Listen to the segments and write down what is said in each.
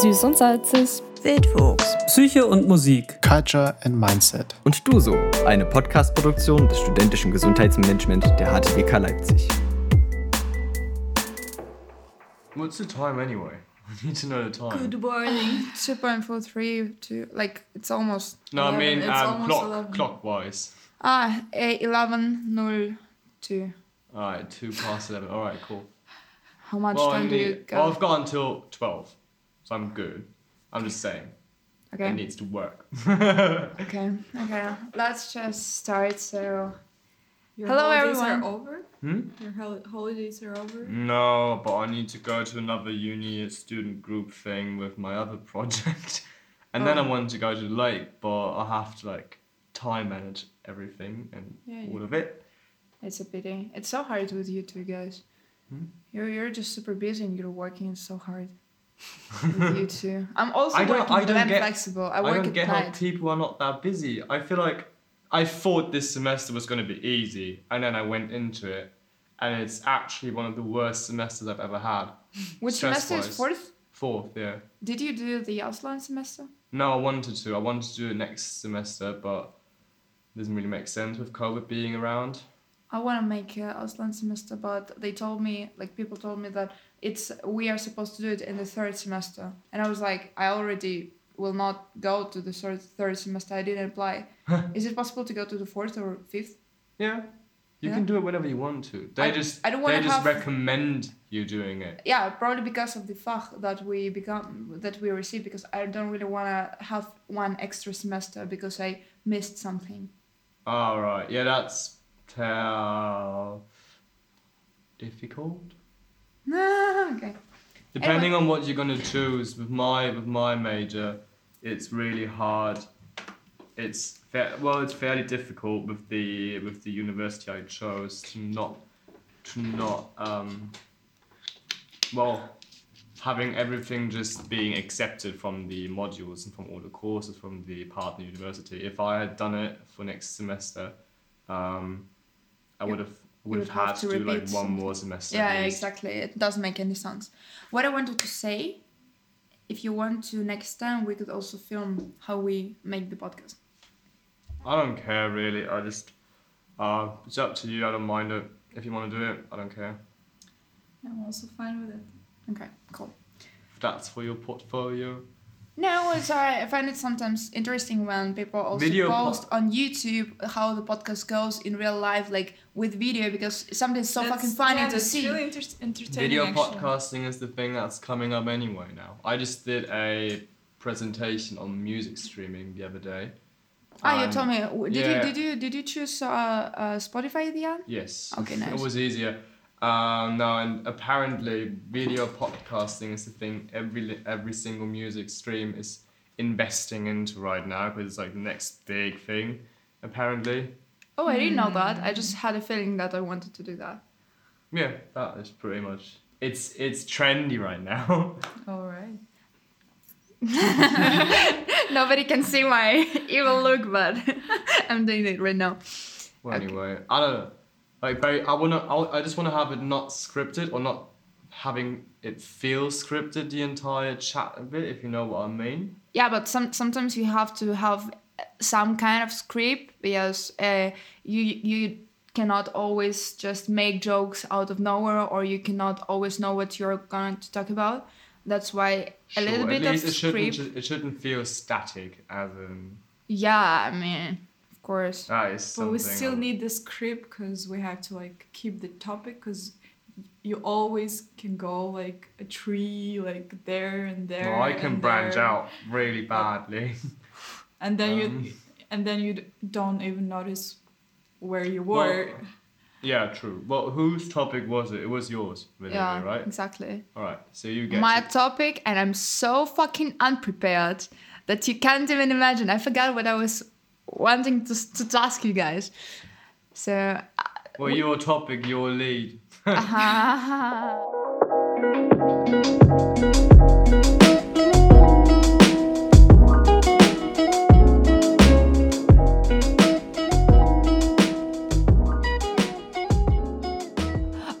Süß und Salzig. Wildwuchs. Psyche und Musik. Culture and Mindset. Und du so, eine Podcast-Produktion des studentischen Gesundheitsmanagement der HTWK Leipzig. What's the time anyway? I need to know the time. Good morning. 2.43 to like it's almost no, I mean It's um, almost clock 11. clockwise. ah eh, 11.02 Alright, two past eleven. Alright, cool. how much well, I time do you go well, I've got until twelve, so I'm good. I'm just saying okay it needs to work. okay okay let's just start so Your Hello, holidays everyone. are over? Hmm? Your hol- holidays are over? No, but I need to go to another uni student group thing with my other project, and then I Oh. want to go to the lake, but I have to like time manage everything and Yeah, all yeah. of it. it's a pity it's so hard with you two guys Hmm? you're, you're just super busy and you're working so hard with you too. i'm also I don't- working I don't get- flexible i I work don't get how people are not that busy. I feel like I thought this semester was going to be easy, and then I went into it, and it's actually one of the worst semesters I've ever had. which semester is fourth Fourth, yeah. did you do the Ausland semester No, I wanted to. I wanted to do it next semester, but it doesn't really make sense with COVID being around. I want to make a Ausland semester, but they told me, like people told me that it's we are supposed to do it in the third semester, and I was like, I already will not go to the third third semester. I didn't apply. Is it possible to go to the fourth or fifth? Yeah. You Yeah. can do it whenever you want to. They I- just I don't they just have- recommend you doing it. Yeah, probably because of the fach that we become that we receive. Because I don't really want to have one extra semester because I missed something. All right. Yeah, that's tell difficult. okay. Depending on what you're gonna choose with my with my major, it's really hard. It's fa- well, it's fairly difficult with the with the university I chose to not to not um. Well, having everything just being accepted from the modules and from all the courses from the partner university. If I had done it for next semester, um, I You- would have would would have have had to do like repeat one more semester. Yeah, exactly. It doesn't make any sense. What I wanted to say, if you want to next time, we could also film how we make the podcast. I don't care really. I just, uh, it's up to you. I don't mind it. If you want to do it, I don't care. I'm also fine with it. Okay, cool. That's for your portfolio. No, it's alright. I find it sometimes interesting when people also Video po- post on YouTube how the podcast goes in real life, like with video, because something so That's- fucking funny yeah, to that's see. really inter- entertaining. Video actually. podcasting is the thing that's coming up anyway now. I just did a presentation on music streaming the other day. ah, you told me. Did yeah. you did you did you choose uh, uh, Spotify at the end? Yes. Okay, nice. it was easier. Um, no, and apparently video podcasting is the thing every every single music stream is investing into right now because it's like the next big thing. Apparently, Oh, I didn't know that. I just had a feeling that I wanted to do that. yeah, that is pretty much. It's it's trendy right now. All right. Nobody can see my evil look, but I'm doing it right now. well, Okay. anyway, I don't know. Like, very, I wanna, I, I just wanna have it not scripted or not having it feel scripted the entire chat a bit, if you know what I mean. Yeah, but some sometimes you have to have some kind of script because uh, you you cannot always just make jokes out of nowhere, or you cannot always know what you're going to talk about. That's why a little bit of it shouldn't, it shouldn't feel static, as in Yeah, I mean, course. is But we still need the script because we have to like keep the topic because you always can go like a tree like there and there. Well, I can branch there. out really badly. and then you Um, and then you don't even notice where you Well, were. yeah, true. Well, whose topic was it? It was yours, really, Yeah, right? exactly. All right. So you get My to- topic, and I'm so fucking unprepared that you can't even imagine. I forgot what I was wanting to, to ask you guys. So, well, your topic, your lead. uh,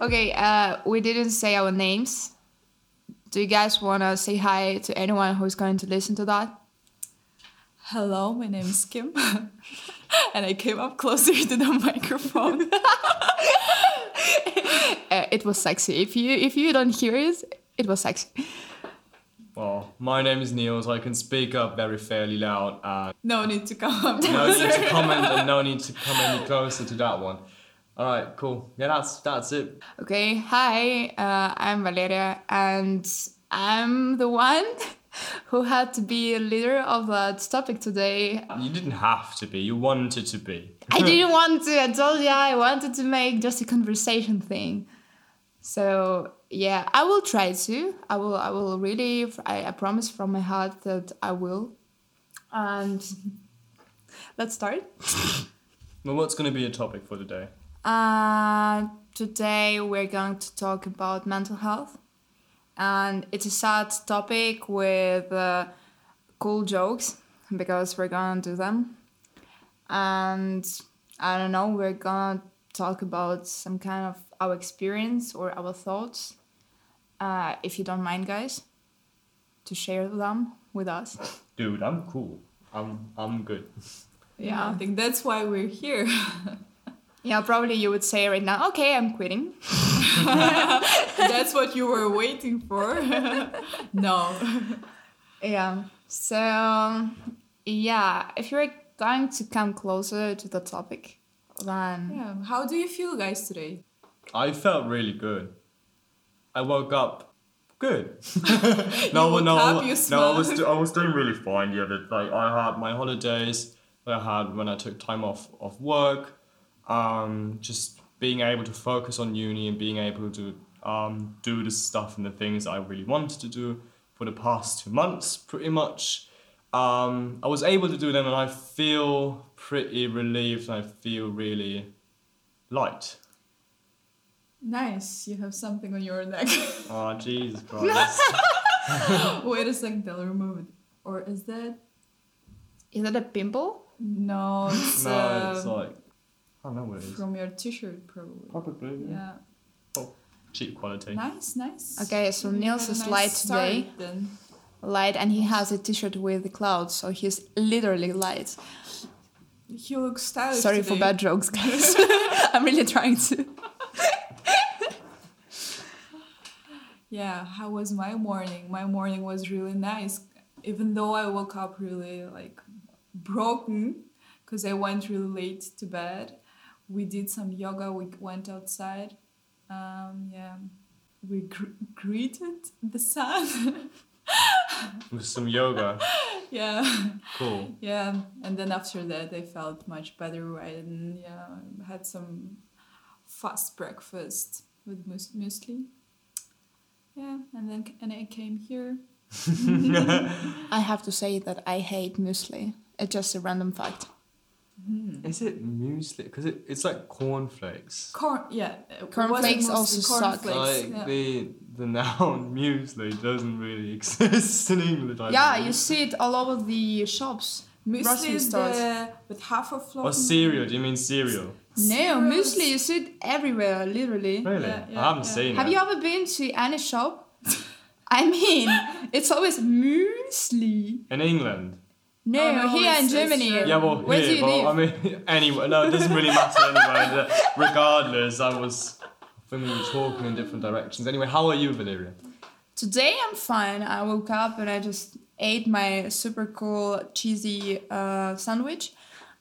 okay, uh, we didn't say our names Do you guys want to say hi to anyone who's going to listen to that? Hello, my name is Kim, and I came up closer to the microphone. Uh, it was sexy. If you if you don't hear it, it was sexy. Well, my name is Neil, so I can speak up very fairly loud. And no need to come up. no need to comment and no need to come any closer to that one. All right, cool. Yeah, that's that's it. Okay, hi, uh, I'm Valeria, and I'm the one who had to be a leader of that topic today. You didn't have to be. You wanted to be. I didn't want to. I told you I wanted to make just a conversation thing. So yeah, I will try to. I will. I will really. I, I promise from my heart that I will. And let's start. Well, what's going to be a topic for today? Uh, today we're going to talk about mental health, and it's a sad topic with uh, cool jokes because we're gonna do them, and I don't know we're gonna talk about some kind of our experience or our thoughts. Uh, if you don't mind, guys, to share them with us. Dude, I'm cool. I'm I'm good. Yeah, I think that's why we're here. Yeah, probably you would say right now, okay, I'm quitting. that's what you were waiting for. no. Yeah. So, yeah, if you're going to come closer to the topic, then Yeah. How do you feel, guys, today? I felt really good. I woke up good. No, woke no, up, you no. I was do- I was doing really fine the other like I had my holidays. that I had when I took time off of work. Um, just being able to focus on uni and being able to um, do the stuff and the things I really wanted to do for the past two months, pretty much. Um, I was able to do them, and I feel pretty relieved. And I feel really light. Nice. You have something on your neck. Oh Jesus Christ! Wait a second, I'll remove it. Or is that? is that a pimple? No, it's, no, it's um, like I don't know what it is. from your t-shirt, probably. Probably yeah. Yeah. Oh, cheap quality. Nice, nice. Okay, so You Niels is nice light today. Then. Light, and he has a t-shirt with the clouds, so he's literally light. He looks stylish. Sorry for bad jokes, guys. I'm really trying to. Yeah, how was my morning? My morning was really nice, even though I woke up really like broken because I went really late to bed. We did some yoga. We went outside. Um, yeah, we gr- greeted the sun. With some yoga. yeah, Cool. yeah, and then after that, I felt much better. Right, and yeah, had some fast breakfast with mus- muesli. Yeah, and then and I came here. I have to say that I hate muesli. It's just a random fact. Hmm. Is it muesli? Because it, it's like cornflakes. Corn, yeah. Cornflakes also mostly suck. cornflakes, Like yeah. the the noun muesli doesn't really exist in English. I Yeah, believe. you see it all over the shops. Muesli grocery is stores. the with half of flour. Or cereal? Do you mean cereal? No, Cereals. muesli, you see it everywhere, literally. Really? Yeah, yeah, I haven't yeah. seen Have it. you ever been to any shop? I mean, it's always muesli. in England? No, Oh, no, here in it's, Germany. Yeah, well, Where do here, you well, live? I mean, anyway, no, it doesn't really matter anyway. Regardless, I was thinking we were talking in different directions. Anyway, how are you, Valeria? Today I'm fine. I woke up and I just ate my super cool cheesy uh, sandwich.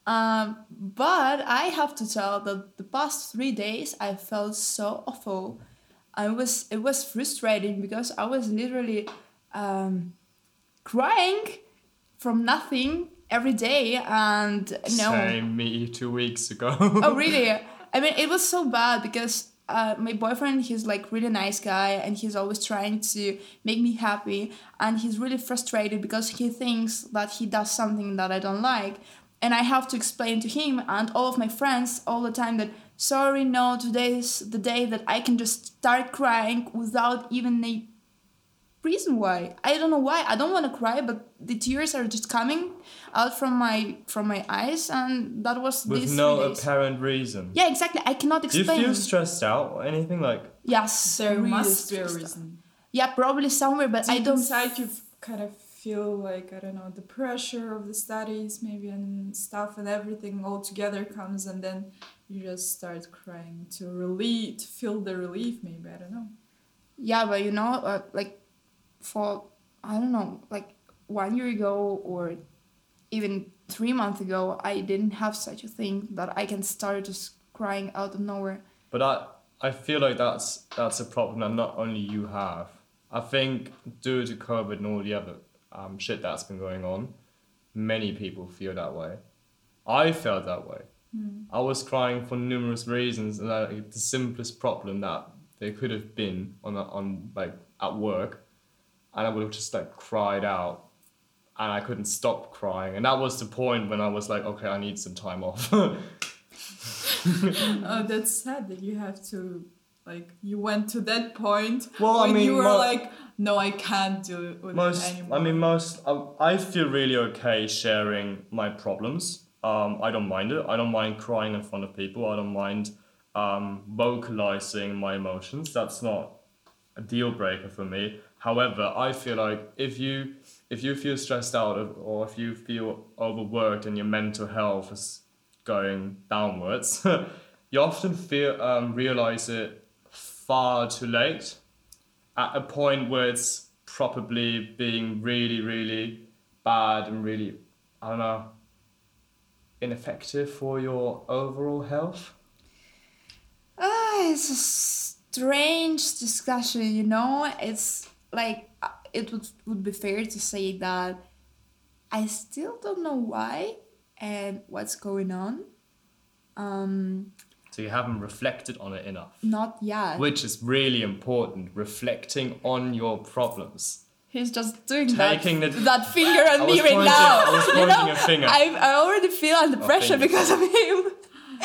Um, but I have to tell that the past three days I felt so awful. I was it was frustrating because I was literally um, crying from nothing every day and no. Same, me two weeks ago. oh really? I mean it was so bad because uh, my boyfriend he's like really nice guy and he's always trying to make me happy and he's really frustrated because he thinks that he does something that i don't like. And i have to explain to him and all of my friends all the time that sorry no today is the day that i can just start crying without even a reason why i don't know why i don't want to cry but the tears are just coming out from my from my eyes and that was With these no three apparent reason. Yeah, exactly. I cannot explain Do you feel stressed out or anything like? yes, There really must be a stressed out. reason. Yeah, probably somewhere, but I don't. inside you kind of feel like I don't know the pressure of the studies maybe and stuff and everything all together comes and then you just start crying to relieve to feel the relief maybe I don't know. Yeah, but you know, uh, like for I don't know, like one year ago or even three months ago, I didn't have such a thing that I can start just crying out of nowhere. But I I feel like that's that's a problem that not only you have. I think due to COVID and all the other um, shit that's been going on, many people feel that way. I felt that way. I was crying for numerous reasons, and like, the simplest problem that there could have been on on like at work, and I would have just like cried out, and I couldn't stop crying, and that was the point when I was like, okay, I need some time off. Oh, that's sad that you have to like you went to that point Well, I when mean, you were mo- like no I can't do it with most anymore. i mean most I, I feel really okay sharing my problems. Um, i don't mind it. I don't mind crying in front of people. I don't mind um, vocalizing my emotions. That's not a deal breaker for me however i feel like if you if you feel stressed out or if you feel overworked and your mental health is going downwards you often feel um, realize it far too late at a point where it's probably being really, really bad and really, I don't know, ineffective for your overall health. Ah, it's a strange discussion, you know. It's like uh, it would would be fair to say that I still don't know why and what's going on. Um, So you haven't reflected on it enough, not yet. which is really important. Reflecting on your problems. He's just doing Taking that, the- that finger at I me right now. I was you know, a finger. I, I already feel under Oh, pressure fingers. because of him.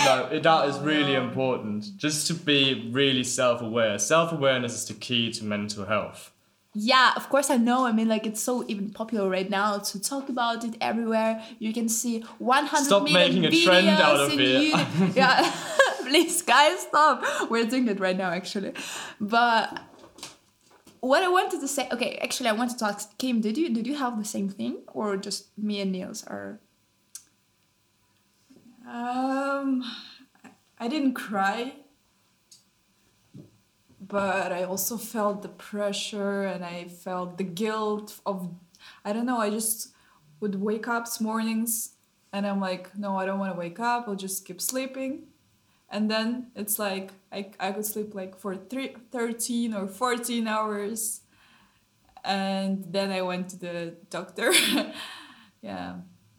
No, it- that is really important. Just to be really self aware. Self awareness is the key to mental health. Yeah, of course I know. I mean, like it's so even popular right now to talk about it everywhere. You can see 100 Stop million making a trend out of in it. YouTube. yeah, please, guys, stop. We're doing it right now, actually. But what I wanted to say, okay, actually, I wanted to ask Kim, did you did you have the same thing, or just me and Niels are? Um, I didn't cry, but I also felt the pressure and I felt the guilt of, I don't know, I just would wake up mornings and I'm like, no, I don't want to wake up, I'll just keep sleeping. And then it's like, I, I could sleep like for three, 13 or 14 hours. And then I went to the doctor. yeah.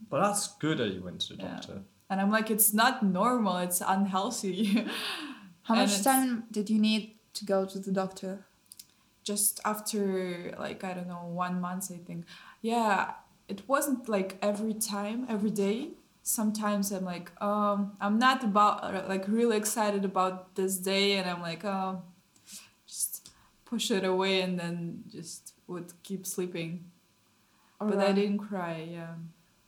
But that's good that you went to the Yeah. doctor. And I'm like, it's not normal, it's unhealthy. How And much time did you need to go to the doctor? Just after, like, I don't know, one month, I think. Yeah, it wasn't like every time, every day. Sometimes I'm like, um, I'm not about, like, really excited about this day, and I'm like, oh, just push it away and then just would keep sleeping. But I didn't cry, yeah.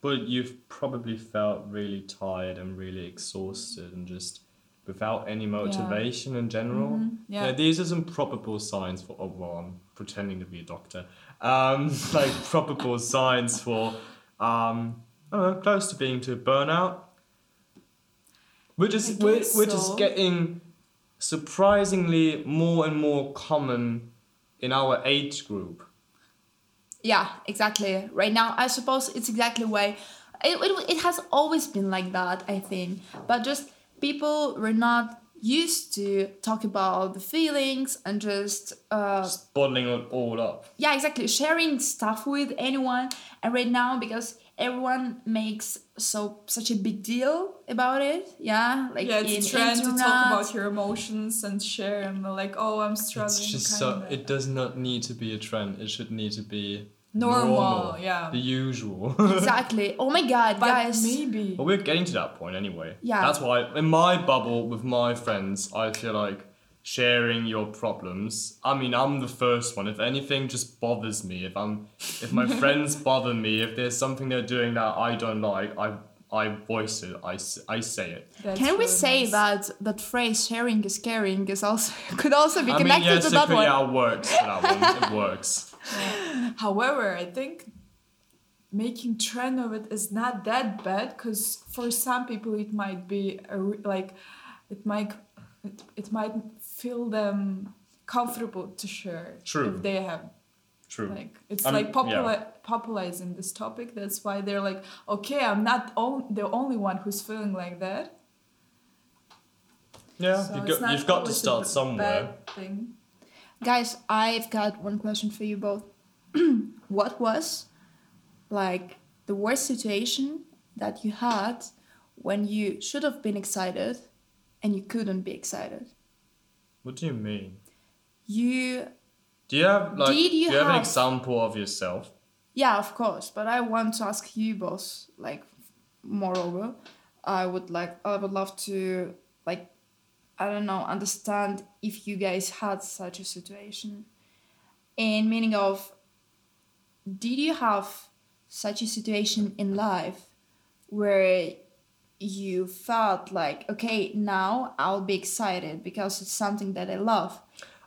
But you've probably felt really tired and really exhausted and just without any motivation in general. Mhm, yeah. these are some probable signs for, oh, well, I'm pretending to be a doctor. Um, like probable signs for, um, I don't know, close to being to burnout. Which is, I which, is getting surprisingly more and more common in our age group. Yeah, exactly. Right now, I suppose it's exactly why it, it, it has always been like that, I think. But just people were not used to talk about the feelings and just, uh, Just bottling it all up. yeah, exactly, sharing stuff with anyone. And right now, because everyone makes so such a big deal about it, yeah, like yeah, in it's a trend to talk about your emotions and share and like, oh, I'm struggling. It's just so kinda. it does not need to be a trend. It should need to be Normal, yeah. the usual. exactly. Oh my god, but guys. maybe. but we're getting to that point anyway. Yeah. That's why in my bubble with my friends, I feel like sharing your problems. I mean, I'm the first one. If anything just bothers me, if I'm if my friends bother me, if there's something they're doing that I don't like, I I voice it. I, I say it. That's Can we really say nice. that that phrase "sharing is caring" is also could also be I mean, connected yes, to that could- one? yeah, it works for that one. It works. However, I think making trend of it is not that bad because for some people it might be a, like it might it, it might feel them comfortable to share True. if they have True. like it's Um, like yeah. popularizing this topic that's why they're like okay i'm not on- the only one who's feeling like that Yeah, So you've got, you've got to start somewhere. thing. Guys, I've got one question for you both. what was like the worst situation that you had when you should have been excited and you couldn't be excited? What do you mean? You Do you have like? Did you do you have an example of yourself? Yeah, of course. But I want to ask you, boss. Like, moreover, I would like, I would love to, like, I don't know, understand if you guys had such a situation. In meaning of, did you have such a situation in life where you felt like, okay, now I'll be excited because it's something that I love.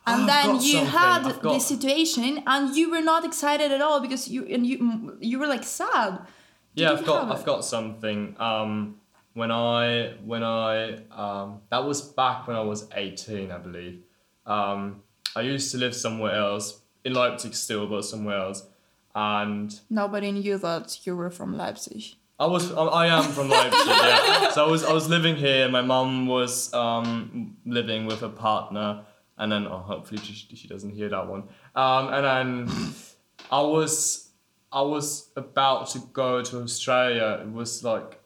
And then you something, had got- this situation and you were not excited at all because you and you you were like sad. Did yeah, I've got I've it? got something. Um, when I when I um, that was back when I was eighteen, I believe. Um, I used to live somewhere else in Leipzig still, but somewhere else, and Nobody knew that you were from Leipzig. I was I am from Leipzig, yeah. So I was I was living here. My mum was um, living with a partner, and then oh, hopefully she, she doesn't hear that one. Um, and then I was I was about to go to Australia. It was like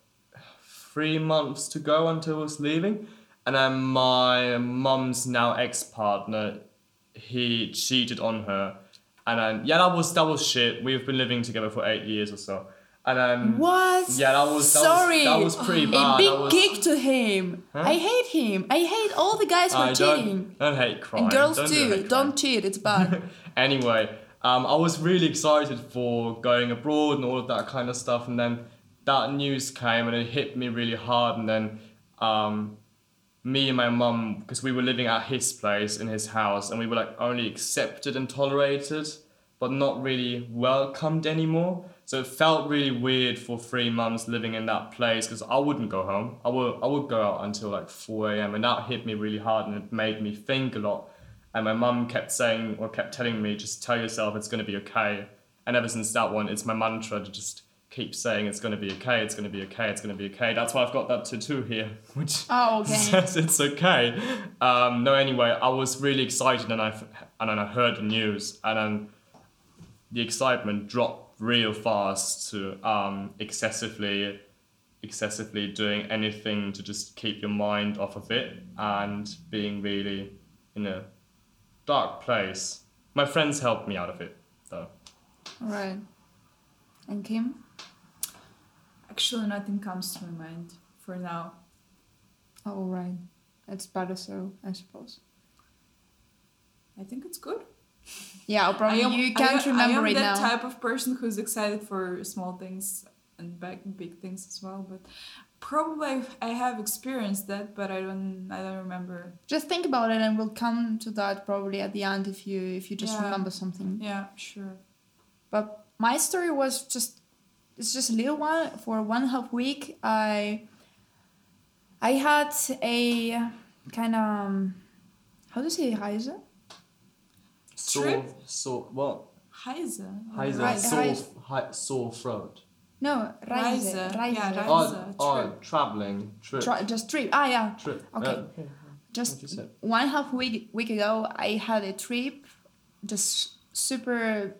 three months to go until I was leaving, and then my mum's now ex partner, he cheated on her, and then yeah, that was that was shit. We've been living together for eight years or so, and then What? yeah, that was that Sorry. Was, that was pretty bad. a big was, kick to him. Huh? I hate him. I hate all the guys who I are cheating. don't, don't hate crime. And girls don't too. hate Don't cheat. It's bad. anyway, um, I was really excited for going abroad and all of that kind of stuff, and then that news came and it hit me really hard, and then um, me and my mum, because we were living at his place in his house, and we were like only accepted and tolerated, but not really welcomed anymore. So it felt really weird for three months living in that place because I wouldn't go home. I would I would go out until like four a.m. and that hit me really hard and it made me think a lot. And my mum kept saying or kept telling me, just tell yourself it's gonna be okay. And ever since that one, it's my mantra to just keep saying it's gonna be okay, it's gonna be okay, it's gonna be okay. That's why I've got that tattoo here, which Oh, okay. says it's okay. Um, no, anyway, I was really excited and I and then I heard the news and then the excitement dropped real fast to um, excessively excessively doing anything to just keep your mind off of it and being really in a dark place. My friends helped me out of it though. right. And Kim? Actually, nothing comes to my mind for now. Oh, right. It's better so, I suppose. I think it's good. Yeah, probably am, you can't am- remember I am right that now. type of person who's excited for small things and big, big things as well. But probably I have experienced that, but I don't. I don't remember. Just think about it, and we'll come to that probably at the end if you if you just Yeah. remember something. Yeah, sure. But my story was just it's just a little one. For one half week, I I had a kind of how do you say Reise? Trip? sore what? Heise. Heise. Right, sore- hi, sore throat. No, Reise. Reise. Reise. Yeah, Reise. Oh, a oh, traveling trip. Tra- just trip. Ah, yeah. trip. Okay. Uh, yeah. Just What you said. one half week week ago, I had a trip, just super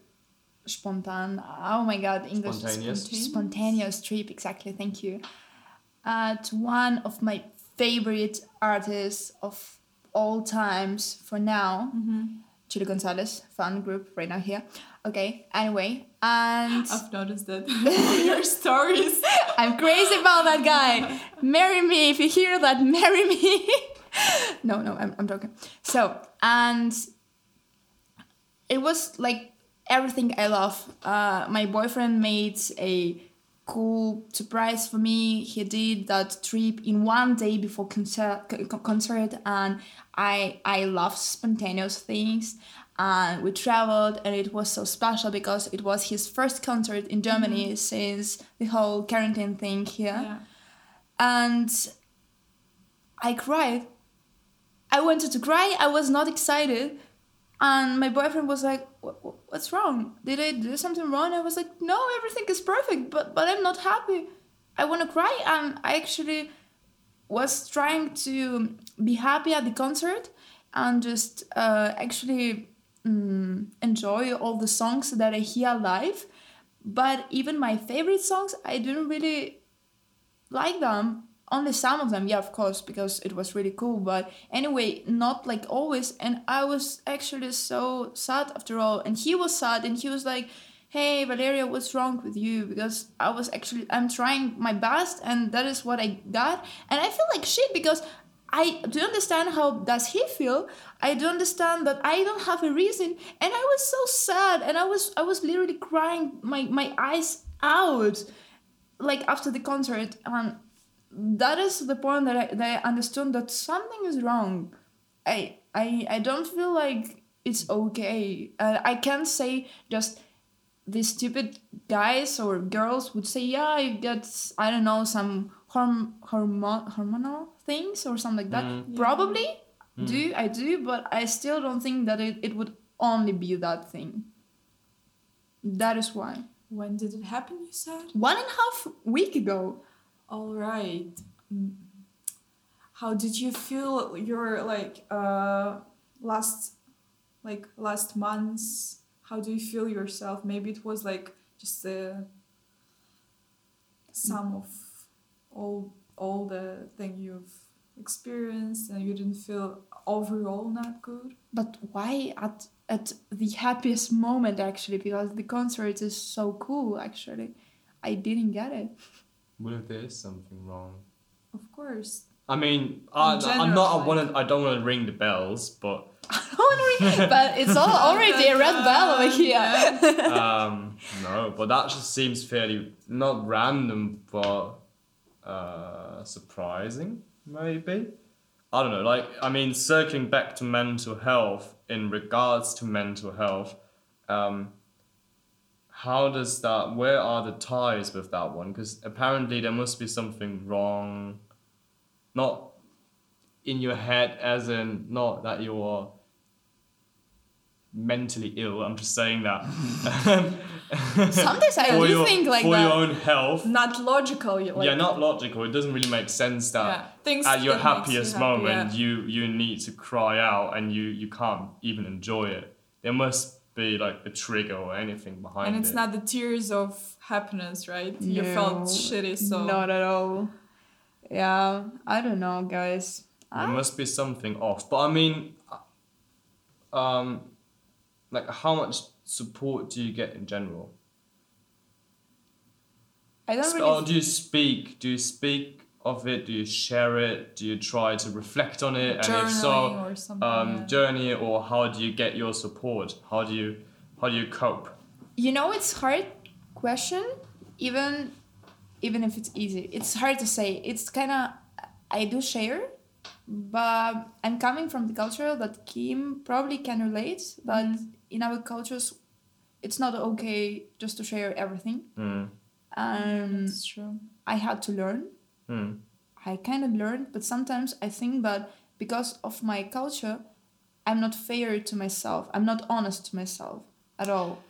spontan. Oh my god, English Spontaneous. spontaneous, spontaneous trip. Exactly. Thank you. At one of my favorite artists of all times for now, mm-hmm. Chilly Gonzales fan group right now here. Okay. Anyway, and I've noticed that your stories. I'm crazy about that guy. Marry me if you hear that. Marry me. no, no, I'm, I'm joking. So, and it was like everything I love. Uh, my boyfriend made a cool surprise for me. He did that trip in one day before concert, concert and I I love spontaneous things. And we traveled, and it was so special because it was his first concert in Germany since the whole quarantine thing here. Yeah. And I cried. I wanted to cry. I was not excited. And my boyfriend was like, "What- what- "What's wrong? Did I do something wrong?" I was like, "No, everything is perfect, but but I'm not happy. I want to cry." And I actually was trying to be happy at the concert and just uh, actually mm, enjoy all the songs that I hear live. But even my favorite songs, I didn't really like them. Only some of them, yeah, of course, because it was really cool. But anyway, not like always. And I was actually so sad after all. And he was sad, and he was like, "Hey, Valeria, what's wrong with you?" Because I was actually I'm trying my best, and that is what I got. And I feel like shit because I do understand how does he feel. I do understand that I don't have a reason, and I was so sad, and I was I was literally crying my my eyes out, like after the concert, and that is the point that I that I understood that something is wrong. I I I don't feel like it's okay. Uh, I can't say just these stupid guys or girls would say, yeah, I get I don't know some horm hormon hormonal things or something like that. Mm. Probably do I do, but I still don't think that it, it would only be that thing. That is why. When did it happen? You said. One and a half week ago. All right. Mm. How did you feel your like uh last like last months? How do you feel yourself? Maybe it was like just a sum of all all the thing you've experienced and you didn't feel overall not good. But why at at the happiest moment actually? Because the concert is so cool actually. I didn't get it. What if there is something wrong? Of course. I mean, I, I'm general, not. I want to. I don't want to ring the bells, but but it's all already a red bell over here. um, no. But that just seems fairly not random, but uh, surprising, maybe. I don't know. Like, I mean, circling back to mental health in regards to mental health, um, how does that? Where are the ties with that one? Because apparently there must be something wrong. Not in your head, as in not that you're mentally ill. I'm just saying that. Sometimes I do your, think like for that. your own health. Not logical. Like, yeah, not logical. It doesn't really make sense that Yeah, things at your makes you happiest happy, moment yeah. you you need to cry out and you you can't even enjoy it. There must be like a trigger or anything behind and it's it. not the tears of happiness, right? You felt shitty, so Not at all. Yeah, I don't know, guys. There I, must be something off. But I mean, um, like how much support do you get in general? I don't Sp- really. Or do you speak? Do you speak of it? Do you share it? Do you try to reflect on it? And if so, or um, yeah. journey or how do you get your support? How do you how do you cope? you know, it's hard question. Even, even if it's easy, it's hard to say. It's kind of. I do share, but I'm coming from the culture that Kim probably can relate. But Mm-hmm. in our cultures, it's not okay just to share everything. Mm. Um, That's true. I had to learn. Mm. I kind of learned, but sometimes I think that because of my culture, I'm not fair to myself. I'm not honest to myself at all.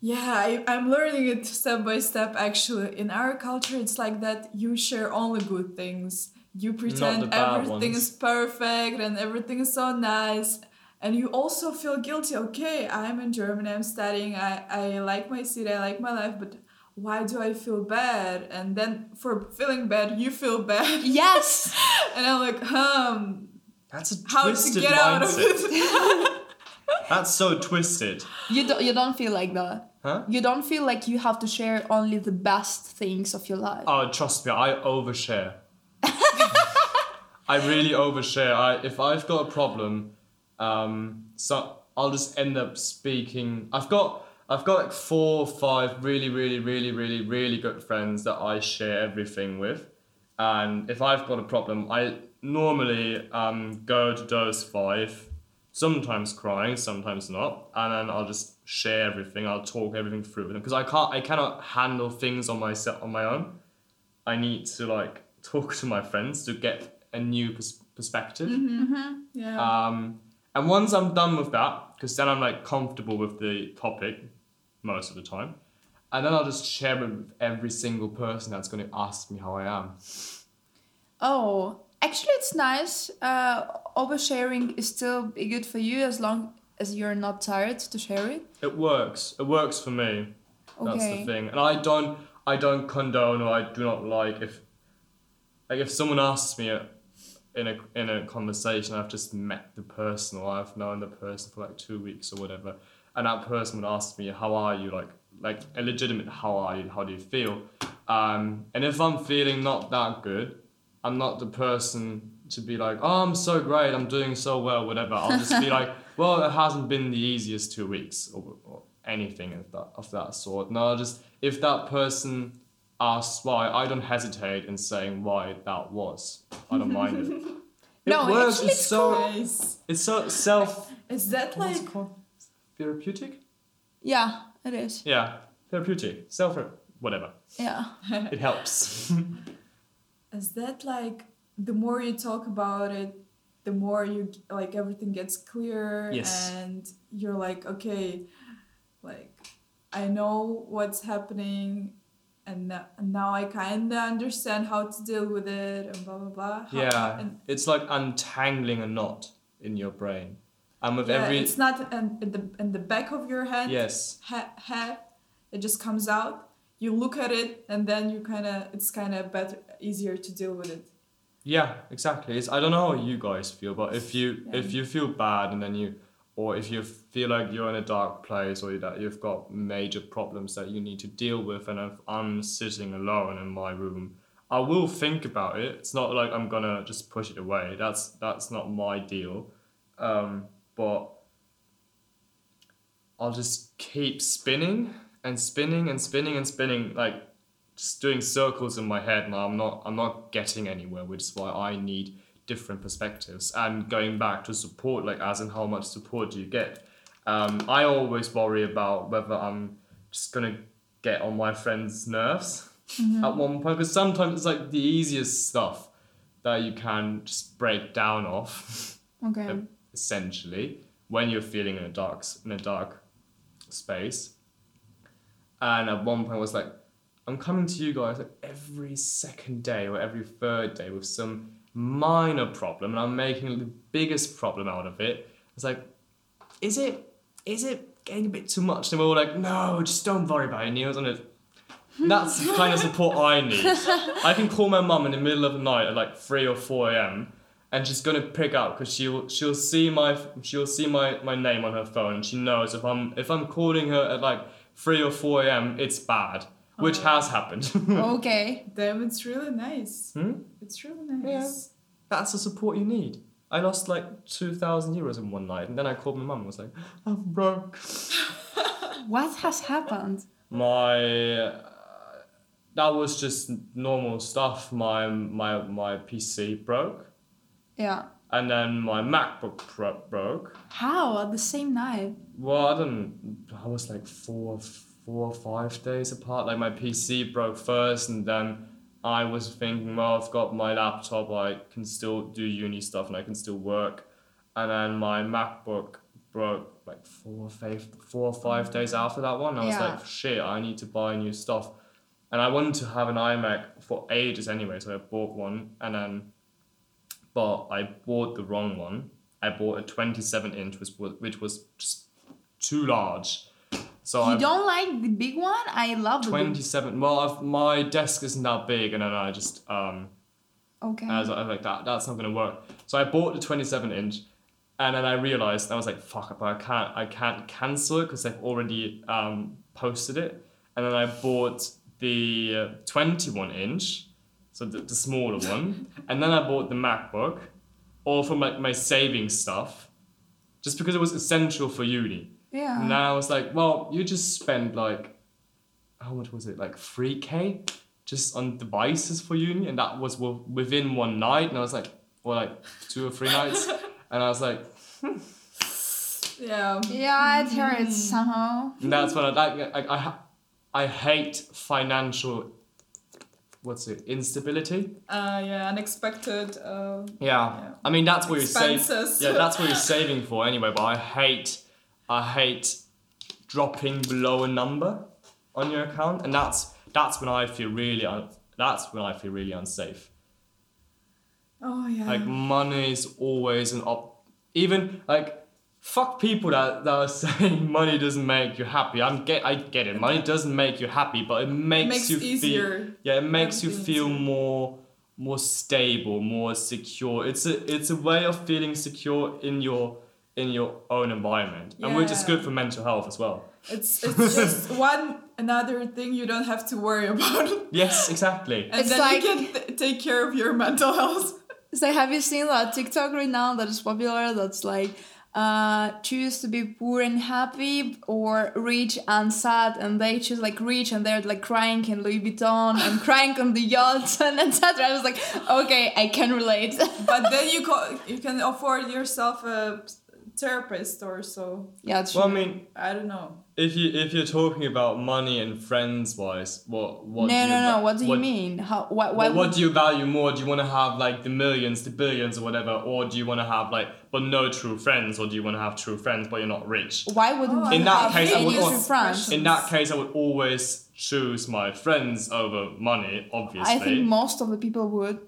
Yeah, I, I'm learning it step by step actually. In our culture, it's like that you share only good things. You pretend everything ones. is perfect and everything is so nice. And you also feel guilty. Okay, I'm in Germany, I'm studying, I, I like my city, I like my life, but why do I feel bad? And then for feeling bad, you feel bad. Yes. And I'm like, um, That's a how to twisted get out of mindset. it? That's so twisted, you don't. You don't feel like that. huh? You don't feel like you have to share only the best things of your life. Oh, trust me, I overshare. I really overshare. I if I've got a problem, um, so I'll just end up speaking. I've got I've got like four or five really, really, really, really, really good friends that I share everything with. And if I've got a problem, I normally um, go to those five, sometimes crying, sometimes not, and then I'll just share everything. I'll talk everything through with them because I can't, I cannot handle things on myself on my own. I need to like talk to my friends to get a new pers- perspective. Yeah. Um, and once I'm done with that, because then I'm like comfortable with the topic most of the time, and then I'll just share it with every single person that's going to ask me how I am. Oh, actually, it's nice. Uh, oversharing is still be good for you as long as you're not tired to share it. It works. It works for me. That's Okay. the thing. And I don't I don't condone or I do not like if like if someone asks me in a in a conversation I've just met the person or I've known the person for like two weeks or whatever and that person would ask me how are you? Like like a legitimate how are you? How do you feel? Um, and if I'm feeling not that good I'm not the person to be like oh I'm so great. I'm doing so well whatever. I'll just be like well it hasn't been the easiest two weeks or, or anything of that of that sort. No I'll just if that person asks why I don't hesitate in saying why that was. I don't mind it. It No, works. actually it's it's so it's so self Is that like therapeutic Yeah, it is. yeah therapeutic self whatever Yeah. it helps is that like the more you talk about it, the more you like everything gets clear Yes. and you're like, okay, like I know what's happening and and now I kind of understand how to deal with it and blah blah blah. How- yeah and it's like untangling a knot in your brain and with yeah, every it's not in, in the in the back of your head. yes ha- head it just comes out you look at it and then you kind of it's kind of better easier to deal with it Yeah, exactly. It's I don't know how you guys feel, but if you Yeah. if you feel bad and then you or if you feel like you're in a dark place or that you've got major problems that you need to deal with and if I'm sitting alone in my room, I will think about it. It's not like I'm gonna just push it away. That's that's not my deal. Um, but I'll just keep spinning and spinning and spinning and spinning like just doing circles in my head and I'm not I'm not getting anywhere, which is why I need different perspectives and going back to support, like as in how much support do you get. Um, I always worry about whether I'm just gonna get on my friend's nerves at one point because sometimes it's like the easiest stuff that you can just break down off Okay. essentially when you're feeling in a dark in a dark space. And at one point I was like, I'm coming to you guys like every second day or every third day with some minor problem, and I'm making the biggest problem out of it. It's like, is it is it getting a bit too much? And we're all like, no, just don't worry about it, Neil's on it. That's the kind of support I need. I can call my mum in the middle of the night at like three or four a.m. and she's gonna pick up because she'll she'll see my she'll see my, my name on her phone and she knows if I'm if I'm calling her at like three or four a.m. it's bad, which has happened. okay. damn it's really nice Hmm? it's really nice That's the support you need. I lost like two thousand euros in one night, and then I called my mum and was like, "I'm broke." What has happened? My uh, that was just normal stuff. My my my PC broke, Yeah. and then my MacBook pro- broke. How at the same night? Well, I don't. I was like four, four or five days apart. Like my PC broke first, and then I was thinking, well, I've got my laptop. I can still do uni stuff, and I can still work. And then my MacBook broke like four, or five, four or five days after that one. I was Yeah. like, shit, I need to buy new stuff. And I wanted to have an iMac for ages anyway, so I bought one, and then, but I bought the wrong one. I bought a 27 inch, which was which was just too large. So You I don't like the big one? I love the big. 27. Well, I've, my desk isn't that big, and then I just um, Okay. I was, I was like that that's not gonna work. So I bought the 27 inch, and then I realized I was like fuck, up, but I can't I can't cancel it because they've already um, posted it. And then I bought the uh, 21 inch, so the, the smaller one, and then I bought the MacBook, all from like my saving stuff, just because it was essential for uni. Yeah. And then I was like, well, you just spend like, how much was it? Like 3K just on devices for uni. And that was wi- within one night. And I was like, well, like two or three nights. And I was like, Yeah. Yeah, it hurts hmm. somehow. and that's what I like. I, I, I hate financial, what's it, instability. Uh, yeah, unexpected. Uh, Yeah. Yeah. I mean, that's what you're saving. Yeah, that's what you're saving for anyway. But I hate, I hate dropping below a number on your account, and that's that's when I feel really un- that's when I feel really unsafe. oh yeah. Like money is always an op. Even like fuck people that, that are saying money doesn't make you happy. I'm get I get it. Money doesn't make you happy, but it makes, makes you easier. feel yeah. It makes you feel easier. more more stable, more secure. It's a it's a way of feeling secure in your in your own environment, and which is Yeah. good for mental health as well. It's it's just one another thing you don't have to worry about. Yes, exactly. And It's then like- you can th- take care of your mental health. So have you seen that TikTok right now that is popular? That's like uh choose to be poor and happy or rich and sad and they choose like rich and they're like crying in Louis Vuitton and crying on the yachts and etc. I was like, okay, I can relate. But then you co- you can afford yourself a therapist or so. yeah, it's Well, I mean, I don't know. if you if you're talking about money and friends wise, what what? no, do you no, no. va- What do you mean? How? Why? why What, what would- do you value more? Do you want to have like the millions, the billions, or whatever, or do you want to have like but no true friends, or do you want to have true friends but you're not rich? Why wouldn't Oh, you In that case, I would true? In that case, I would always choose my friends over money, obviously. I think most of the people would.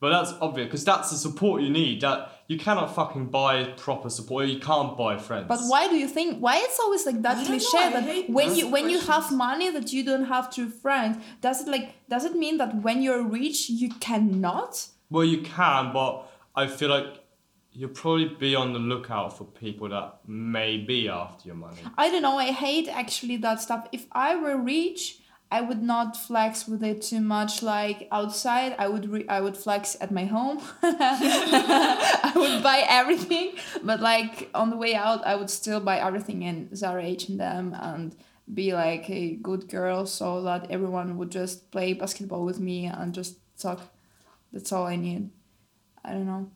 but that's obvious because that's the support you need. That you cannot fucking buy proper support. You can't buy friends. But why do you think? Why it's always like that I know, cliche that when you when you have money that you don't have true friends? Does it like does it mean that when you're rich you cannot? Well, you can, but I feel like you'll probably be on the lookout for people that may be after your money. I don't know. I hate actually that stuff. If I were rich, I would not flex with it too much. Like outside, I would re- I would flex at my home. I would buy everything, but like on the way out, I would still buy everything in Zara, H and be like a good girl, so that everyone would just play basketball with me and just talk. That's all I need. I don't know.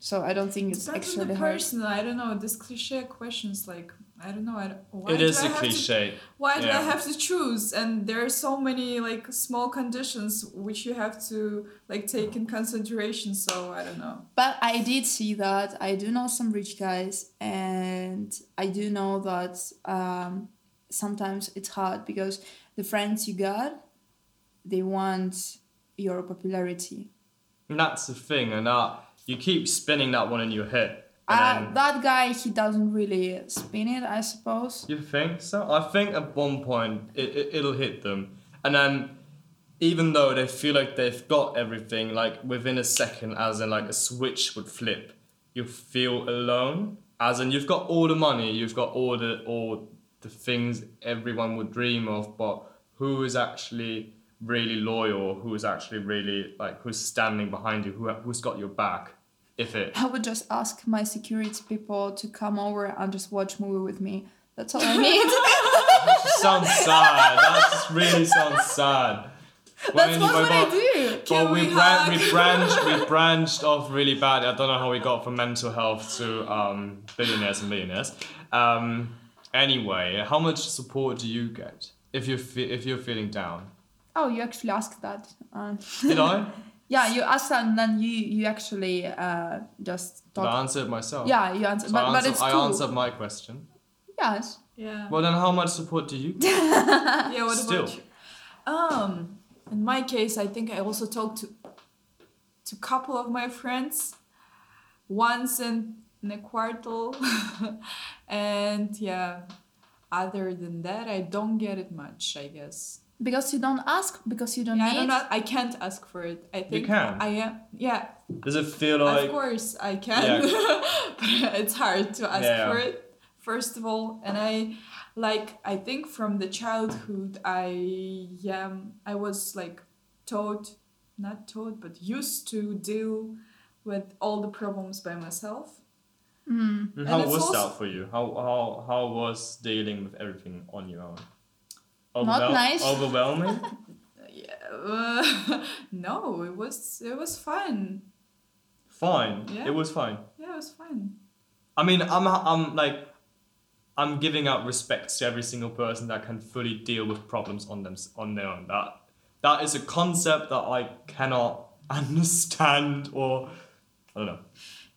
So I don't think it's Depends on actually the hard. person. I don't know. This cliche questions like I don't know. I don't, why it do is I a to- cliche. why do I have to choose? And there are so many like small conditions which you have to like take in consideration. So I don't know. But I did see that. I do know some rich guys, and I do know that um, sometimes it's hard because the friends you got, they want your popularity. And that's the thing, and that you keep spinning that one in your head. Uh, then, that guy, he doesn't really spin it, I suppose. you think so? I think at one point it, it, it'll hit them. And then, even though they feel like they've got everything, like within a second, as in like a switch would flip, you feel alone. As in, you've got all the money, you've got all the all the things everyone would dream of, but who is actually really loyal? Who is actually really like who's standing behind you? Who who's got your back? If it I would just ask my security people to come over and just watch movie with me. That's all I need. sounds sad. That just really sounds sad. That's what, anyway, what I but- do. Well, we, we bran- we branched we branched off really bad. I don't know how we got from mental health to um, billionaires and millionaires. Um, anyway, how much support do you get if you fe- if you're feeling down? Oh, you actually asked that. Uh, Did I? yeah, you asked that, and then you you actually uh, just But I talked. answered myself. Yeah, you answered, So but, I, but answered, it's I cool. answered my question. Yes. Yeah. Well, then, how much support do you? get? yeah. What Still. about you? Um, in my case, I think I also talked to to a couple of my friends once in, in a quartal, and yeah. Other than that, I don't get it much. I guess. Because you don't ask, because you don't Yeah, I don't know. I can't ask for it. I think can. I am. Yeah, Does it feel like? of course I can, Yeah. but it's hard to ask Yeah. for it. First of all, and I like I think from the childhood I um I was like taught, not taught, but used to deal with all the problems by myself. Mm. And how was also- that for you? How how how was dealing with everything on your own? Not nice. Overwhelming. Yeah, uh, no, it was it was fun. fine. Yeah. It was fine. Yeah, it was fun. I mean, I'm I'm like, I'm giving out respect to every single person that can fully deal with problems on them on their own. That that is a concept that I cannot understand or I don't know.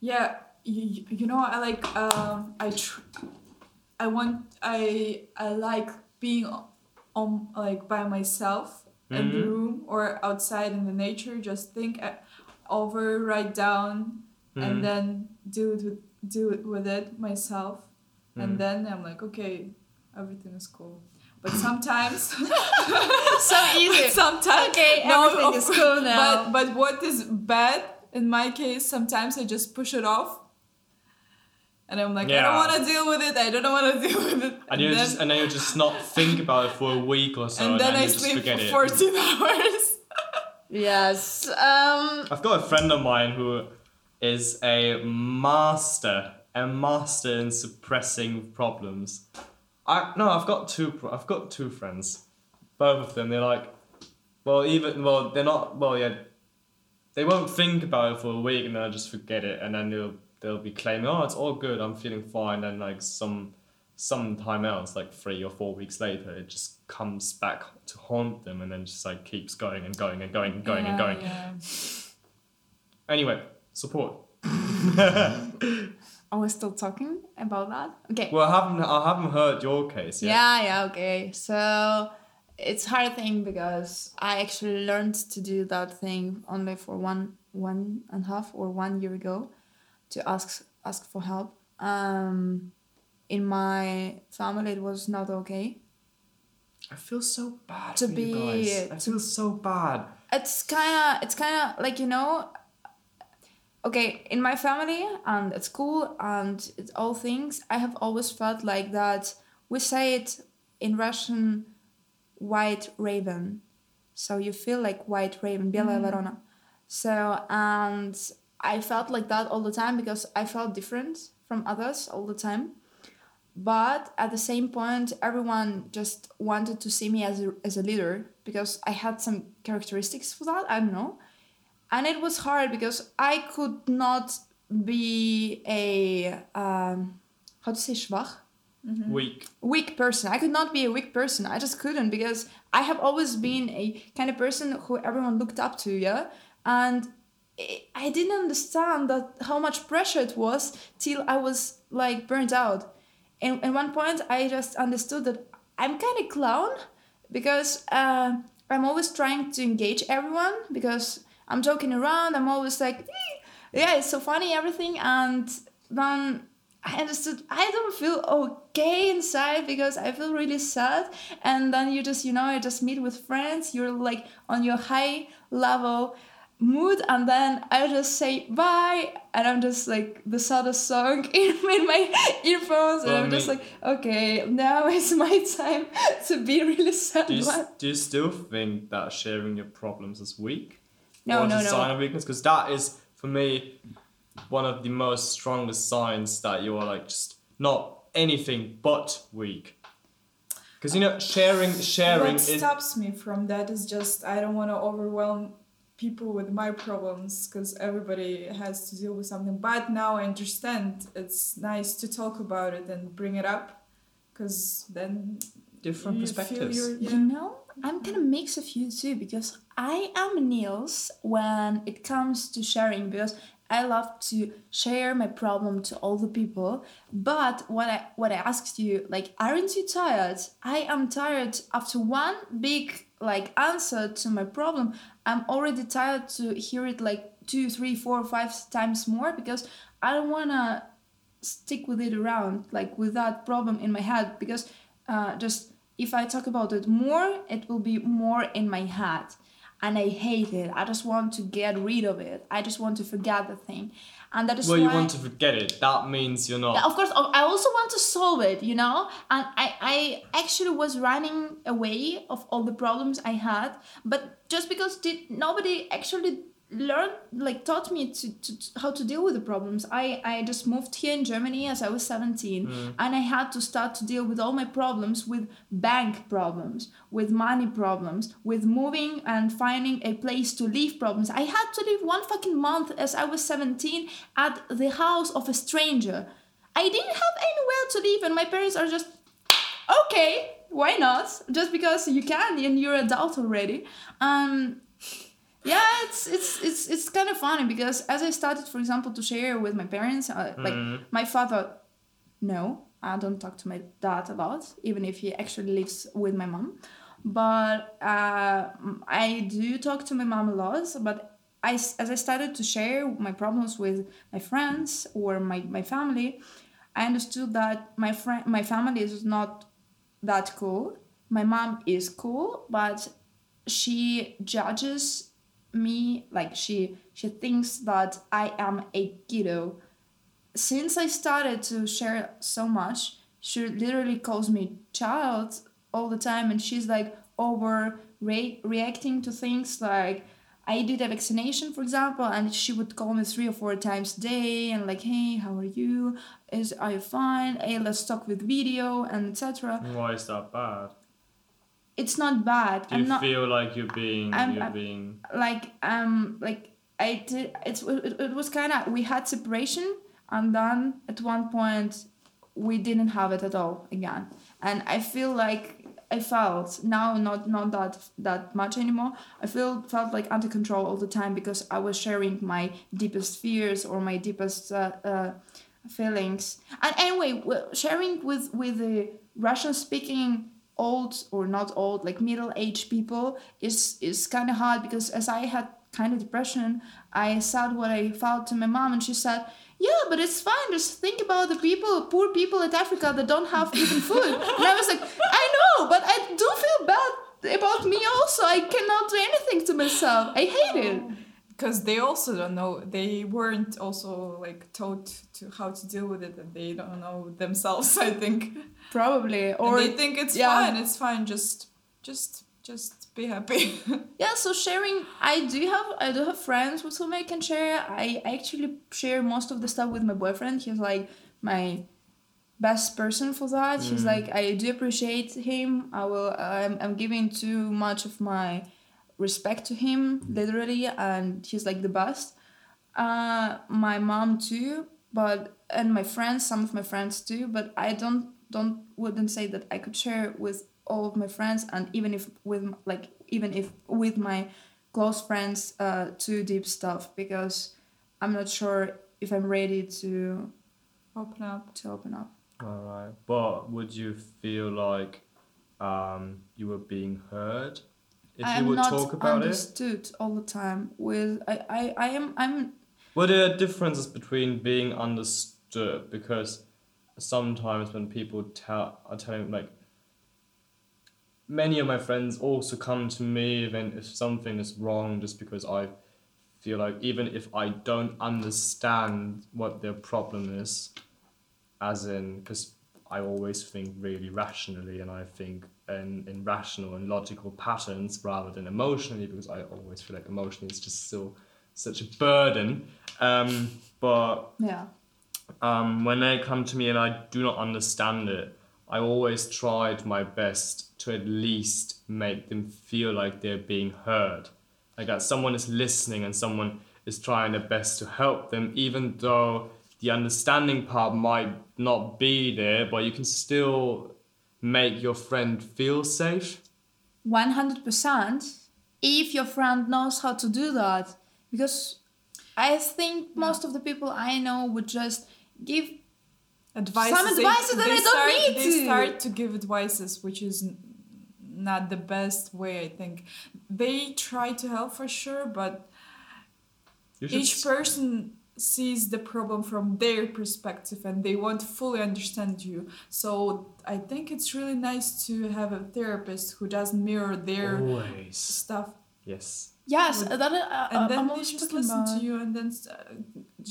Yeah, you, you know, I like um, I tr- I want I I like being on like by myself in the Mhm. room or outside in the nature. Just think uh, over, write down, Mhm. and then do it with do it with it myself, Mhm. and then I'm like, okay, everything is cool. But sometimes, So easy. sometimes Okay, no, everything is cool now. But but what is bad in my case, sometimes I just push it off. And I'm like, I don't want to deal with it. I don't want to deal with it. And you then, just and then you just not think about it for a week or so, and then I you just sleep forget for it. 14 hours. Yes. Um. I've got a friend of mine who is a master, a master in suppressing problems. I no, I've got two. I've got two friends. Both of them, they're like, well, even well, they're not. Well, yeah, they won't think about it for a week and then they'll just forget it, and then they'll they'll be claiming, oh, it's all good, I'm feeling fine, and like some some time else, like three or four weeks later, it just comes back to haunt them, and then just like keeps going and going and going and going and going. yeah. Anyway, support. Are we still talking about that? Okay. Well, I haven't I haven't heard your case yet. Yeah, yeah, okay. So it's hard thing because I actually learned to do that thing only for one one and a half or one year ago to ask ask for help. Um in my family it was not okay. I feel so bad To for be- you guys. I to- feel so bad. It's kinda it's kinda like you know okay, in my family and at school and it's all things, I have always felt like that we say it in Russian white raven. So you feel like white raven, белая ворона. So and I felt like that all the time because I felt different from others all the time. But at the same point, everyone just wanted to see me as a, as a leader because I had some characteristics for that. I don't know. And it was hard because I could not be a, um, how to say schwach? Weak. weak person. I could not be a weak person. I just couldn't because I have always been a kind of person who everyone looked up to, yeah? And I- didn't understand that how much pressure it was till I was like burnt out. And at one point, I just understood that I'm kind of clown because uh, I'm always trying to engage everyone because I'm joking around. I'm always like, "Eh, yeah, it's so funny, everything. And then I understood I don't feel okay inside because I feel really sad. And then you just, you know, you just meet with friends, you're like on your high level mood, and then I just say bye, and I'm just like the saddest song in, in my earphones, and Well, I I'm just mean- like, okay, now is my time to be really sad. Do you, do you still think that sharing your problems is weak? No, or no, a sign of weakness? Because that is, for me, one of the most strongest signs that you are like just not anything but weak. Because you know, sharing, sharing what stops me from that is just I don't want to overwhelm people with my problems because everybody has to deal with something. But now I understand it's nice to talk about it and bring it up because then Different you feel perspectives. you're- You yeah. know, I'm kind of mix of you too because I am Niels when it comes to sharing because I love to share my problem to all the people. But what I what I asked you, like, aren't you tired? I am tired after one big like answer to my problem. I'm already tired to hear it like two, three, four, five times more because I don't wanna stick with it around like with that problem in my head because uh, just if I talk about it more, it will be more in my head. And I hate it. I just want to get rid of it. I just want to forget the thing. And that is well, why you want to forget it. That means you're not. of course, I also want to solve it, you know? And I, I actually was running away of all the problems I had, but just because did nobody actually learned like taught me to, to, to how to deal with the problems. I i just moved here in germany as i was 17 Mm. and i had to start to deal with all my problems with bank problems with money problems with moving and finding a place to live problems. I had to live one fucking month as i was 17 at the house of a stranger. I didn't have anywhere to live and my parents are just okay why not? Just because you can and you're adult already. Um yeah it's it's it's it's kind of funny because as i started for example to share with my parents uh, like Mm. my father no i don't talk to my dad a lot even if he actually lives with my mom but uh, i do talk to my mom a lot but I, as i started to share my problems with my friends or my, my family i understood that my friend my family is not that cool my mom is cool but she judges me like she she thinks that i am a kiddo. Since i started to share so much she literally calls me child all the time and she's like over re- reacting to things like i did a vaccination for example and she would call me three or four times a day and like hey how are you? Is are you fine? Hey let's talk with video and etc Why is that bad? It's not bad. Do you i'm not feel like you're being I'm- you're I'm- being like um like I did it's it, it was kind of we had separation and then at one point we didn't have it at all again. And I feel like I felt now not not that that much anymore I feel felt like under control all the time because I was sharing my deepest fears or my deepest uh, uh, feelings. And anyway sharing with with the Russian speaking old or not old like middle aged people is is kind of hard because as I had kind of depression I said what I felt to my mom and she said yeah but it's fine. Just think about the people poor people in Africa that don't have even food. And I was like I know but I do feel bad about me also. I cannot do anything to myself. I hate it oh. Because they also don't know they weren't also like taught to how to deal with it and they don't know themselves i think. Probably or or they think it's yeah. fine it's fine just just just be happy. Yeah so sharing i do have i do have friends with whom i can share. I actually share most of the stuff with my boyfriend. He's like my best person for that. He's Mm. like i do appreciate him. I will i'm, I'm giving too much of my respect to him literally and he's like the best uh my mom too but and my friends some of my friends too but i don't don't wouldn't say that i could share with all of my friends and even if with like even if with my close friends uh too deep stuff because i'm not sure if i'm ready to open up to open up all right. But would you feel like um you were being heard if i'm you would not talk about it? understood all the time with I, I i am i'm Well, there are differences between being understood because sometimes when people tell are telling like many of my friends also come to me even if something is wrong just because I feel like even if I don't understand what their problem is, as in because I always think really rationally and I think in, in rational and logical patterns rather than emotionally because I always feel like emotionally is just so such a burden. Um, but yeah um, when they come to me and I do not understand it, I always tried my best to at least make them feel like they're being heard. Like that someone is listening and someone is trying their best to help them, even though the understanding part might not be there, but you can still make your friend feel safe. 100% if your friend knows how to do that because i think hmm. most of the people i know would just give advice. Some they- advices that they I don't start, need they to. start to give advices which is not the best way i think they try to help for sure but each person sees the problem from their perspective and they won't fully understand you so i think it's really nice to have a therapist who doesn't mirror their always. stuff Yes. yes Would- that uh, and then I'm they just listen about- to you and then uh,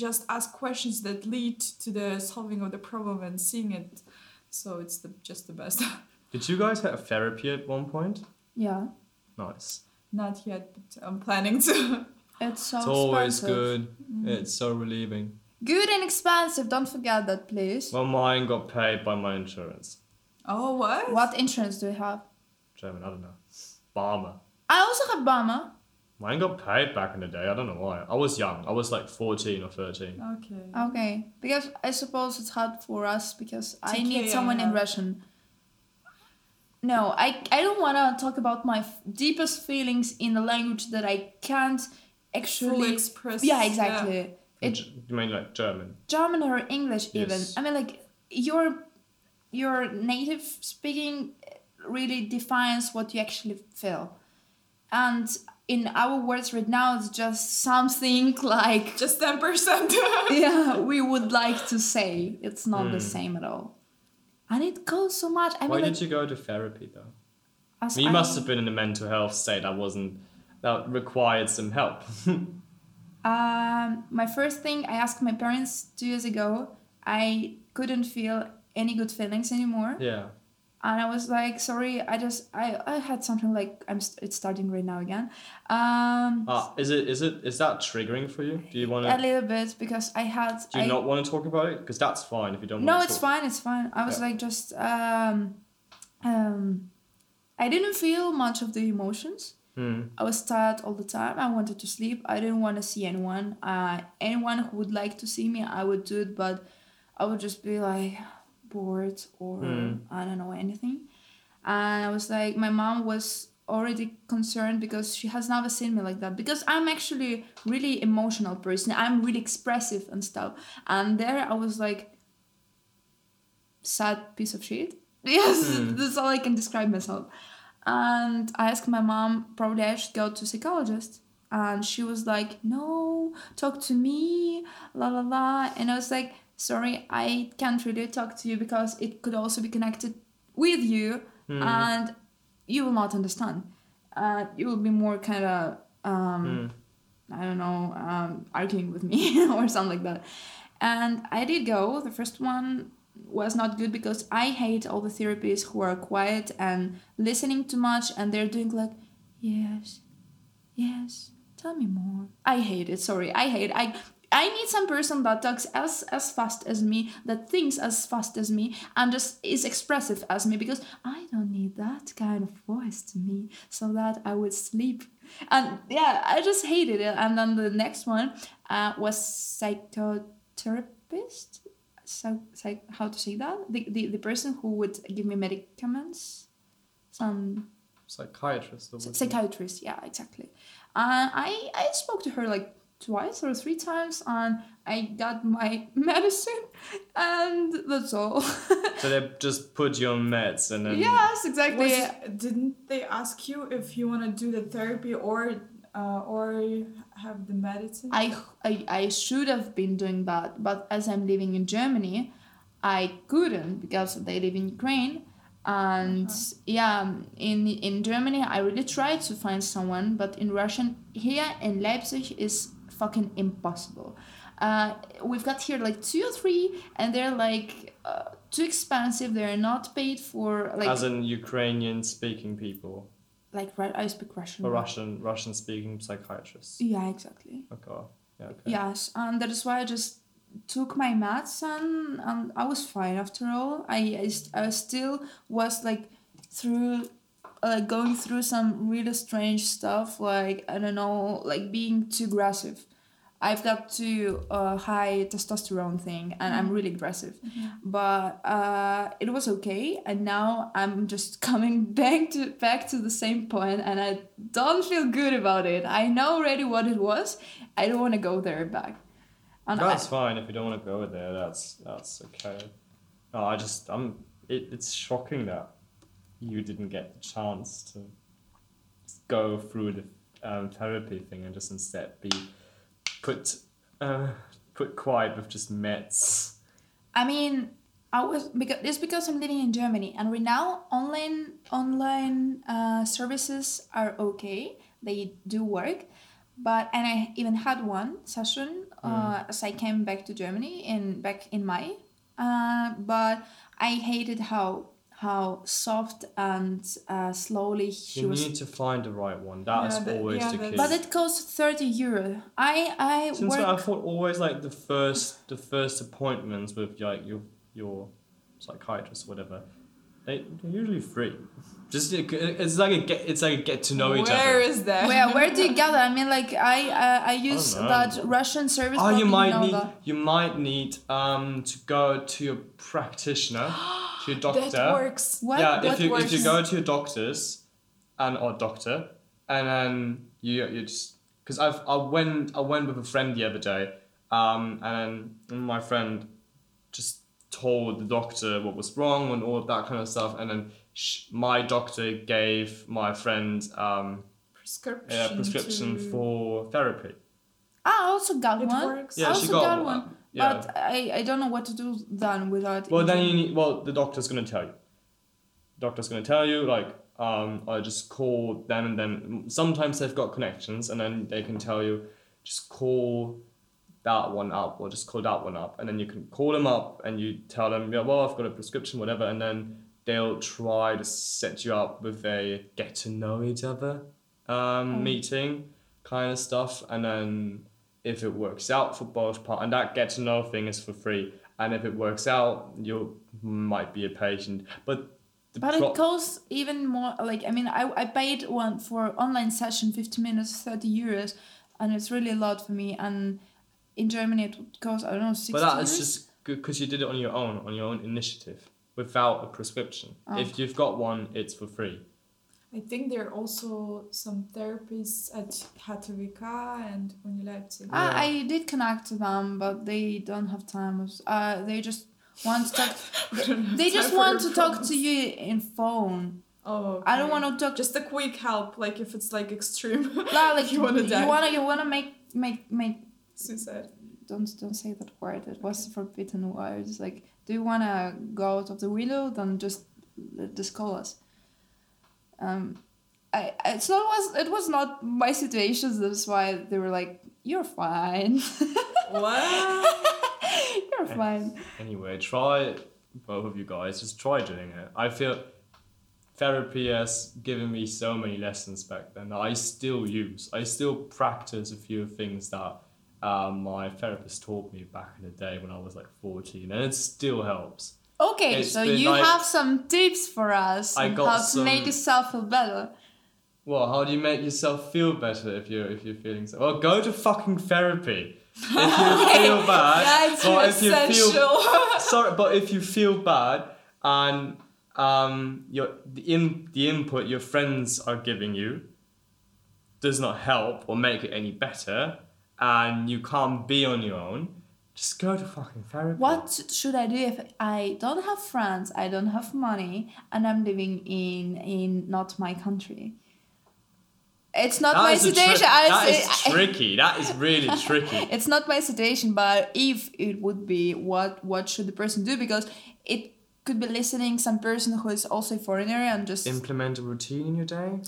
just ask questions that lead to the solving of the problem and seeing it so it's the just the best Did you guys have therapy at one point? yeah Nice. not yet but i'm planning to It's so It's always expensive. good. Mm. It's so relieving. Good and expensive. Don't forget that, please. Well, mine got paid by my insurance. Oh, what? What insurance do you have? German, I don't know. Barmer. I also have Barmer. Mine got paid back in the day. I don't know why. I was young. I was like 14 or 13. Okay. Okay, because I suppose it's hard for us because I TK, need someone in yeah. Russian. No, I I don't want to talk about my f- deepest feelings in a language that I can't actually. Fully express. yeah, exactly. It, you mean like German? German or English even. I mean, like your your native speaking really defines what you actually feel, and in our words right now, it's just something like Just 10%. yeah we would like to say. It's not the Hmm. same at all, and it goes so much. I Why mean, like, did you go to therapy though? as you I- must have been in a mental health state that wasn't that required some help. Um, my first thing I asked my parents two years ago. I couldn't feel any good feelings anymore. yeah. and I was like, sorry, I just I, I had something like I'm st- it's starting right now again. Um, Uh, is it is it is that triggering for you? Do you want to a little bit because I had. Do you I, not want to talk about it? Because that's fine if you don't. no, to it's talk. fine. It's fine. I was Yeah. like just um, um, I didn't feel much of the emotions. Hmm. I was tired all the time. I wanted to sleep. I didn't want to see anyone. Uh, anyone who would like to see me, I would do it, but I would just be like bored or Hmm. I don't know anything. And I was like, my mom was already concerned because she has never seen me like that. Because I'm actually really emotional person. I'm really expressive and stuff. And there I was like, sad piece of shit. Yes, Hmm. that's all I can describe myself. And I asked my mom, probably I should go to psychologist. And she was like, no, talk to me, la la la. And I was like, sorry, I can't really talk to you because it could also be connected with you Hmm. and you will not understand. Uh, you will be more kind of, um, Hmm. I don't know, um, arguing with me or something like that. And I did go. The first one was not good because I hate all the therapists who are quiet and listening too much and they're doing like, yes, yes, tell me more. I hate it. Sorry, I hate. I I need some person that talks as as fast as me, that thinks as fast as me, and just is expressive as me because I don't need that kind of voice to me so that I would sleep. And yeah, I just hated it. And then the next one uh, was psychotherapist. So, psych, how to say that? The, the the person who would give me medicaments. Some Psychiatrist. or Psy- what? psychiatrist yeah exactly uh, i i spoke to her like twice or three times and i got my medicine and that's all So they just put you on meds and then. yes exactly Was, didn't they ask you if you want to do the therapy or uh, or have the medicine? I, I i should have been doing that but as i'm living in germany i couldn't because they live in ukraine. And yeah in in germany i really tried to find someone but in russian here in leipzig is fucking impossible. Uh, we've got here like two or three and they're like uh, too expensive. They're not paid for like As in Ukrainian speaking people like i speak russian A Russian Russian speaking psychiatrist. yeah exactly Okay. Yeah. Okay. Yes, and that is why I just took my maths and, and I was fine after all. I, I, I still was like through like going through some really strange stuff like I don't know like being too aggressive. I've got too uh, high testosterone thing and I'm really aggressive. But uh, it was okay and now I'm just coming back to back to the same point and I don't feel good about it. I know already what it was. I don't want to go there back. And I- That's fine if you don't want to go there. That's that's okay. No, I just I'm. It, it's shocking that you didn't get the chance to go through the um, therapy thing and just instead be put uh, put quiet with just meds. I mean, I was because it's because I'm living in Germany, and right now online online uh, services are okay. They do work, but and I even had one session uh, as I came back to Germany in back in May. Uh, but I hated how how soft and uh, slowly he You was. need to find the right one. That's Yeah, that- always yeah, the that's- case. But it costs thirty euro. I I Since I thought always like the first the first appointments with like your your psychiatrist or whatever, they they're usually free. Just it's like a get it's like a get to know each other. Where is that? Where where do you get that? I mean, like I I, I use know. that Russian service. Oh, but you might need that. you might need um to go to your practitioner, to your doctor. That works. What? yeah, what if you if you go to your doctors, and or doctor, and then you you just because I've I went I went with a friend the other day, um, and then my friend just told the doctor what was wrong and all of that kind of stuff, and then sh- my doctor gave my friend um, Prescription. a prescription to- for therapy. I also got It one. works. I Yeah, also she got, got one. one. Yeah. But I, I don't know what to do then without. Well, then you need. Well, the doctor's gonna tell you. Doctor's gonna tell you like, um, I just call them and then sometimes they've got connections and then they can tell you, just call that one up or just call that one up and then you can call them up and you tell them, yeah, well, I've got a prescription, whatever, and then they'll try to set you up with a get to know each other um, meeting kind of stuff and then if it works out for both parts and that gets another thing is for free and if it works out you might be a patient but the But pro- it costs even more. Like I mean, I, I paid one for online session, fifty minutes, thirty euros, and it's really a lot for me. And in Germany, it would cost I don't know sixty. but that's euros? just good because you did it on your own on your own initiative without a prescription Oh. if you've got one it's for free I think there are also some therapists at HTWK and Uni Leipzig. I, I did connect to them, but they don't have time. Uh, they just want to talk. they just want to talk to you in phone. Oh, I don't want to talk. Just a quick help, like if it's like extreme. Like, like you wanna die. You wanna you wanna make make make Suicide. don't don't say that word. It was forbidden word. It's like, do you wanna go out of the window? Then just just call us. Um, I it's not was it was not my situation. That's why they were like, you're fine. What? you're fine. anyway try both of you guys just try doing it i feel therapy has given me so many lessons back then that i still use i still practice a few things that um, my therapist taught me back in the day when i was like 14 and it still helps Okay, It's so you like- have some tips for us I on how to some- make yourself feel better. well how do you make yourself feel better if you're if you're feeling so well go to fucking therapy if you feel bad That's or if you feel sorry, but if you feel bad and um your the in the input your friends are giving you does not help or make it any better, and you can't be on your own, just go to fucking therapy. What should I do if I don't have friends, I don't have money, and I'm living in in not my country? It's not That my tri- situation. I- that is tricky. That is really tricky. it's not my situation, but if it would be, what what should the person do? Because it could be listening some person who is also a foreigner and just Implement a routine in your day.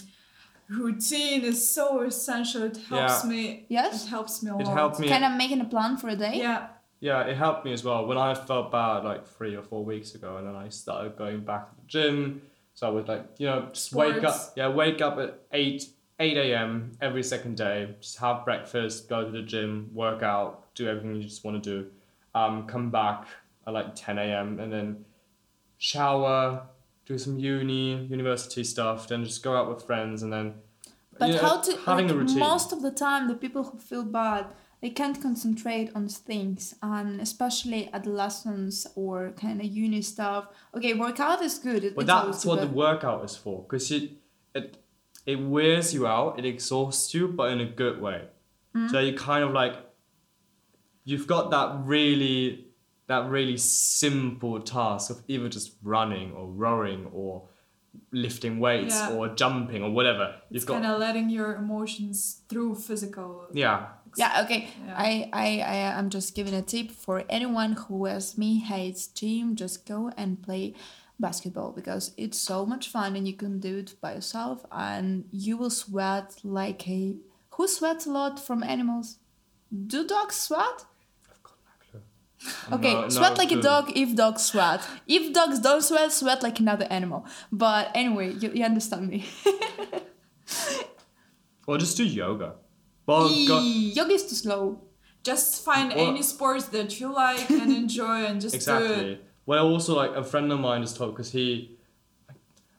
Routine is so essential. It helps Yeah. me. Yes? It helps me a It lot. helped me. kind of making a plan for a day. Yeah. Yeah, it helped me as well. When I felt bad like three or four weeks ago, and then I started going back to the gym. So I would like, you know, just wake up. Yeah, wake up at eight eight a.m. every second day. Just have breakfast, go to the gym, work out, do everything you just want to do. Um, come back at like ten a.m. and then shower, do some uni, university stuff. Then just go out with friends, and then. But you know, how to having like, a routine. most of the time the people who feel bad they can't concentrate on things and especially adolescents or kind of uni stuff. Okay, workout is good. It, But it's that's what the workout is for, because it, it it wears you out, it exhausts you, but in a good way. Mm. So you kind of like you've got that really that really simple task of either just running or rowing or lifting weights Yeah. or jumping or whatever. You've It's got kind of letting your emotions through physical. yeah. Yeah, okay. Yeah. I, I, I am just giving a tip for anyone who, as me, hates gym. Just go and play basketball because it's so much fun and you can do it by yourself and you will sweat like a. Who sweats a lot from animals? Do dogs sweat? I've got no clue. Okay, No- sweat no like a dog if dogs sweat. If dogs don't sweat, sweat like another animal. But anyway, you, you understand me. Or just do yoga. Well, Yoga is too slow. Just find Well- any sports that you like and enjoy and just do it. exactly. Well, also like a friend of mine just told because he,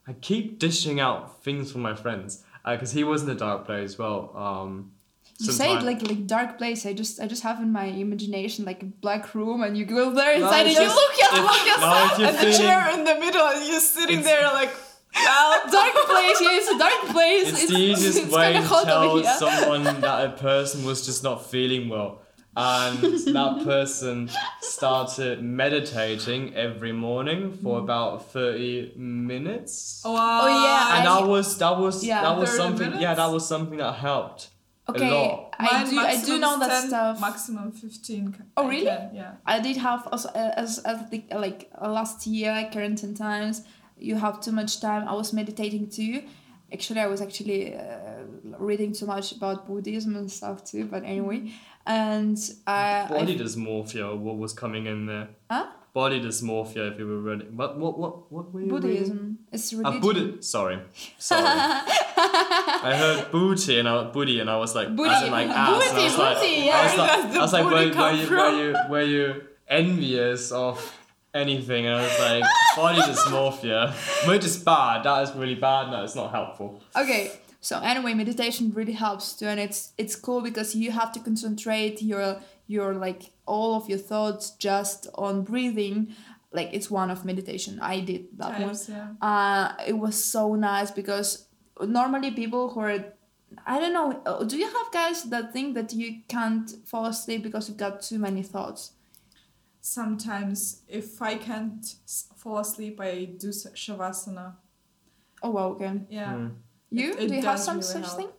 I keep dishing out things for my friends because he was in a dark place as well. Um, You say it like like dark place. I just I just have in my imagination like a black room, and you go there inside it's and you look at if- look no, at if And the chair in the middle and you're sitting there like, well, dark place. Yeah, it's a dark place. It's, the easiest it's way to hot over tell here. someone that a person was just not feeling well. And that person started meditating every morning for Mm. about 30 minutes. wow. Oh, yeah, and I- that was that was Yeah. that was 30 something yeah that was something that helped a Okay, lot. I do I do know is that stuff. Maximum 15. ca- Oh, I really? can, Yeah. I did have also uh, as as the like uh, last year quarantine times. You have too much time. I was meditating too. Actually, I was actually uh, reading too much about Buddhism and stuff too. But anyway, and uh, Body I, dysmorphia, what was coming in there? Huh? Body dysmorphia, if you were ready. What what what what were you reading? Buddhism is Ah, religion. Buddha. Sorry, sorry. I heard booty and I was booty and I was like, Booty. as in like ass. and I Booty, was like, booty, I was like, Where I was like, booty were, were, you, from? were you were you envious of anything? And I was like, body dysmorphia, which is bad. That is really bad. No, it's not helpful. Okay, so anyway, meditation really helps too, and it's it's cool because you have to concentrate your your like all of your thoughts just on breathing. Like it's one of meditation. I did that one. Times, yeah. Uh, it was so nice because normally people who are I don't know. uh, Do you have guys that think that you can't fall asleep because you've got too many thoughts? Sometimes, if I can't fall asleep, I do shavasana. Oh wow, okay. Yeah. Mm. You It- it do you have some really such help. thing?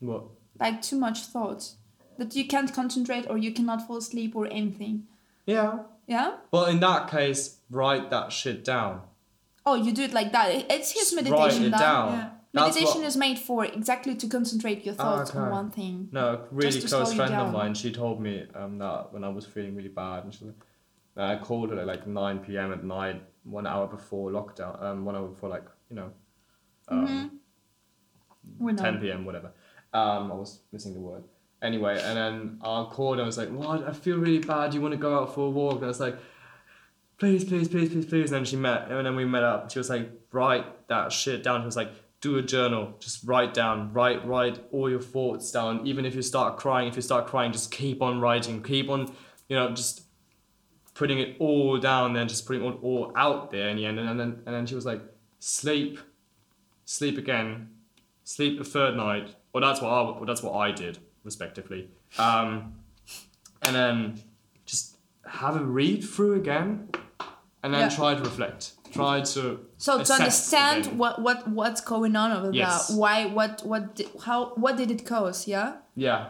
What? Like too much thoughts that you can't concentrate or you cannot fall asleep or anything. Yeah. Yeah. Well, in that case, write that shit down. Oh, you do it like that. It's his Just meditation. Write it that. down. Yeah. Meditation what- is made for exactly to concentrate your Ah, thoughts on one thing. No, a really close friend of mine. She told me um, that when I was feeling really bad, and she, was like- I called her at like nine p.m. at night, one hour before lockdown, um, one hour before like you know, um, Mm-hmm. 10 p.m. whatever. Um, I was missing the word. Anyway, and then I called and I was like, "What? I feel really bad. Do you want to go out for a walk?" And I was like, "Please, please, please, please, please." And then she met, and then we met up. She was like, "Write that shit down." She was like, "Do a journal. Just write down. Write, write all your thoughts down. Even if you start crying, if you start crying, just keep on writing. Keep on, you know, just." Putting it all down, then just putting it all, out there in the end, and, and then and then she was like, "Sleep, sleep again, sleep a third night. Well, that's what I, well, that's what I did, respectively. Um, and then just have a read through again, and then Yeah. try to reflect. Try to So to understand again. what what what's going on over Yes. there, why what what how what did it cause? Yeah. Yeah,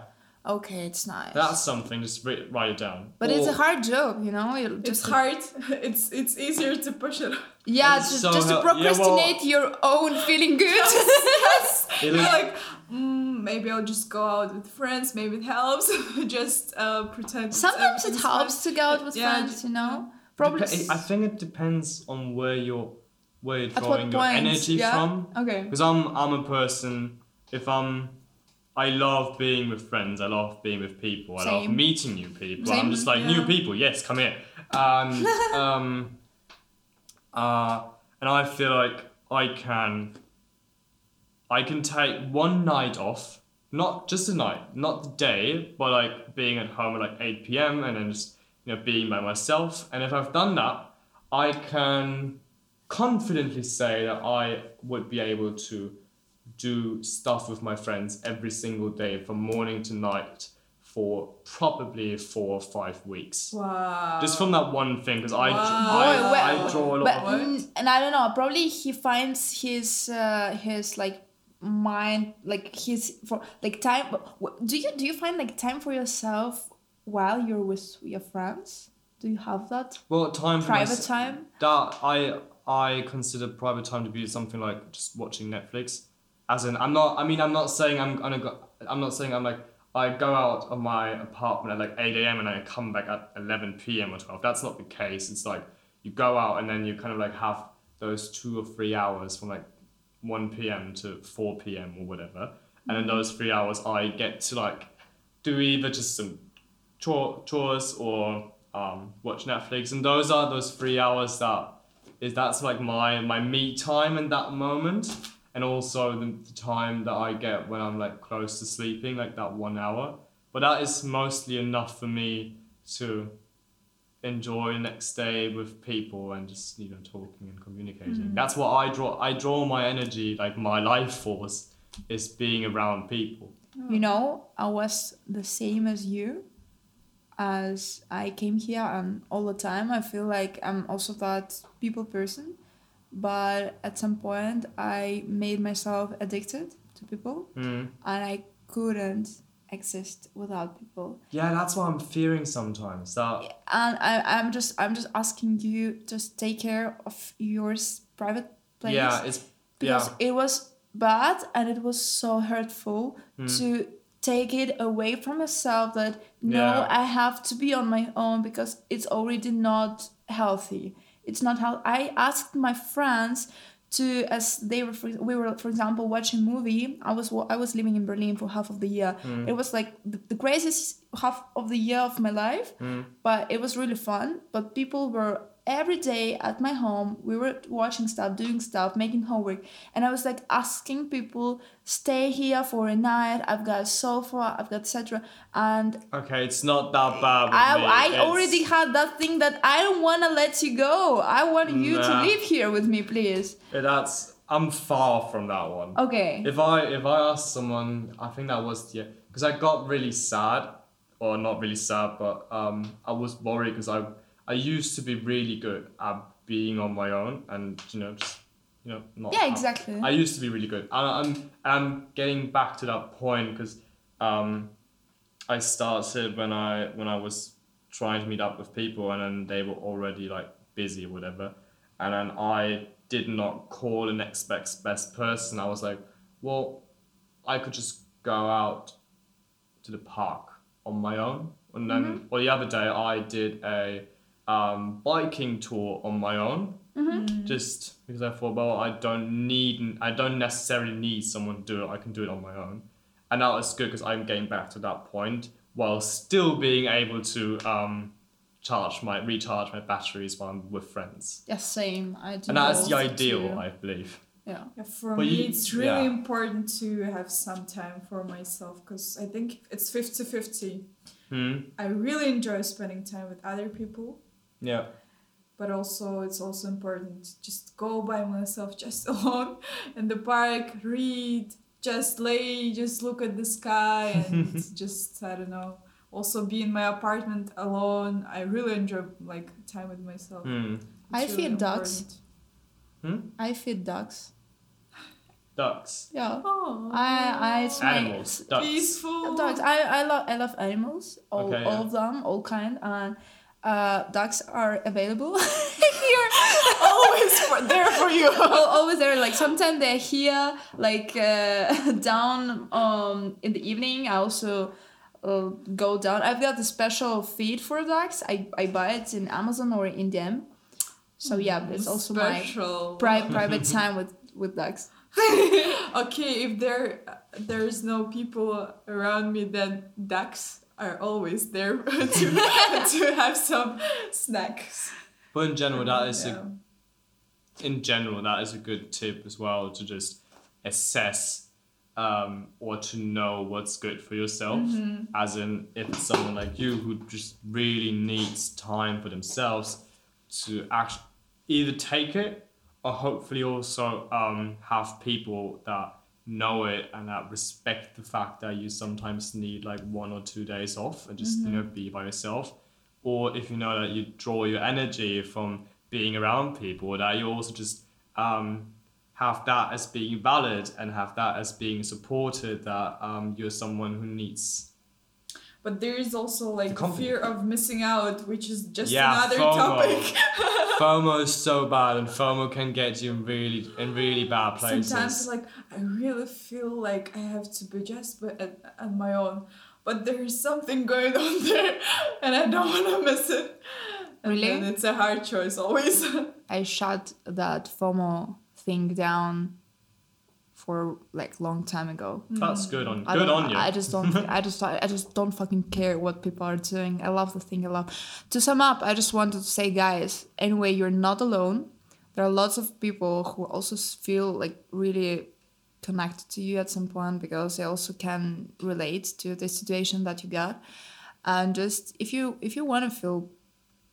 Okay, it's nice. that's something. Just write, write it down. but it's a hard job, you know. You It's just hard. It's it's easier to push it. yeah, It's just, so just to hel- yeah, well- procrastinate your own feeling good. yes. It like, mm, maybe I'll just go out with friends. Maybe it helps. just uh, pretend. Sometimes it everything's helps to go out with Yeah, friends, you know. Probably. Depe- I think it depends on where you're where you're drawing your point, energy yeah? from. Okay. Because I'm I'm a person. If I'm, I love being with friends. I love being with people. I love meeting new people. Same, I'm just like new people. Yes, come here. And um, uh, and I feel like I can. I can take one night off, not just a night, not the day, but like being at home at like eight p.m. and then just you know being by myself. And if I've done that, I can confidently say that I would be able to do stuff with my friends every single day from morning to night for probably four or five weeks. Wow. Just from that one thing, because I, Wow. I, Boy, I well, draw a lot But of. What? and I don't know. Probably he finds his uh, his like mind like his for like time. Do you do you find like time for yourself while you're with your friends? Do you have that Well, time for private mys- time? That I I consider private time to be something like just watching Netflix. As in, I'm not. I mean, I'm not saying I'm gonna go. I'm not saying I'm like I go out of my apartment at like 8 a.m. and I come back at 11 p.m. or 12. That's not the case. It's like you go out and then you kind of like have those two or three hours from like 1 p.m. to 4 p.m. or whatever. And in mm-hmm. those three hours, I get to like do either just some chore, chores or um, watch Netflix. And those are those three hours that is that's like my my me time in that moment and also the, the time that I get when I'm like close to sleeping, like that one hour. But that is mostly enough for me to enjoy the next day with people and just you know talking and communicating. That's what I draw. I draw my energy, like my life force, is being around people. You know, I was the same as you. As I came here and all the time, I feel like I'm also that people person. But at some point, I made myself addicted to people, Mm. and I couldn't exist without people. Yeah, that's what I'm fearing sometimes. That And I, I'm just, I'm just asking you, just take care of your private place. yeah, it's because yeah. it was bad and it was so hurtful Hmm. to take it away from yourself that no Yeah. i have to be on my own because it's already not healthy it's not how i asked my friends to as they were for, we were for example watching a movie i was i was living in berlin for half of the year Hmm. it was like the, the craziest half of the year of my life Hmm. but it was really fun but people were every day at my home we were watching stuff doing stuff making homework and i was like asking people stay here for a night i've got a sofa i've got etc and Okay, it's not that bad. I. I already had that thing that i don't want to let you go i want you to live here with me please That's I'm far from that one. okay If I if I asked someone, I think that was yeah because I got really sad, or not really sad, but um, I was worried because I I used to be really good at being on my own and you know just you know not. yeah exactly I used to be really good. And I'm I'm getting back to that point because um, I started when I when I was trying to meet up with people and then they were already like busy or whatever, and then I did not call the next best best person. I was like, well, I could just go out to the park on my own, and then or the other day I did a um, biking tour on my own just because I thought, well, I don't need, I don't necessarily need someone to do it. I can do it on my own, and that was good because I'm getting back to that point while still being able to um, charge my recharge my batteries while I'm with friends, yeah same i do and that's the ideal, too. I believe. yeah Yeah, for But me, you- it's really yeah. important to have some time for myself because I think it's 50 50. Hmm. I really enjoy spending time with other people, Yeah. but also it's also important to just go by myself, just alone in the park, read, just lay, just look at the sky, and just, I don't know. Also, be in my apartment alone. I really enjoy like time with myself. Hmm. It's I really feed dogs. important. i feed ducks Ducks. yeah Oh, I, I, it's my- Animals. Ducks. peaceful. Dogs. I, I love I love animals. All, Okay, all yeah. of them, all kind. And uh, ducks are available here. always for, there for you. Al- Always there. Like sometimes they're here, like uh, down um in the evening. I also uh, go down. I've got a special feed for ducks. I, I buy it in Amazon or in DM. So yeah, it's also my pri- private time with with ducks. okay, if there there's no people around me, then ducks are always there to to have some snacks. But in general, that is Yeah. a in general, that is a good tip as well to just assess um, or to know what's good for yourself. As in, if it's someone like you who just really needs time for themselves to actually either take it or hopefully also um, have people that know it and that respect the fact that you sometimes need like one or two days off and just you know be by yourself. Or if you know that you draw your energy from being around people that you also just um, have that as being valid and have that as being supported that um, you're someone who needs But there is also like The the fear of missing out, which is just Yeah, another FOMO. topic. FOMO is so bad and FOMO can get you in really in really bad places. Sometimes like I really feel like I have to be just but at, at my own. but there's something going on there, and I don't want to miss it. And Really? it's a hard choice always. I shut that FOMO thing down for like long time ago. That's good on I good on you. I just don't. I just. I just don't fucking care what people are doing. I love the thing I love. To sum up, I just wanted to say, guys. Anyway, you're not alone. There are lots of people who also feel like really connected to you at some point because they also can relate to the situation that you got. And just if you if you want to feel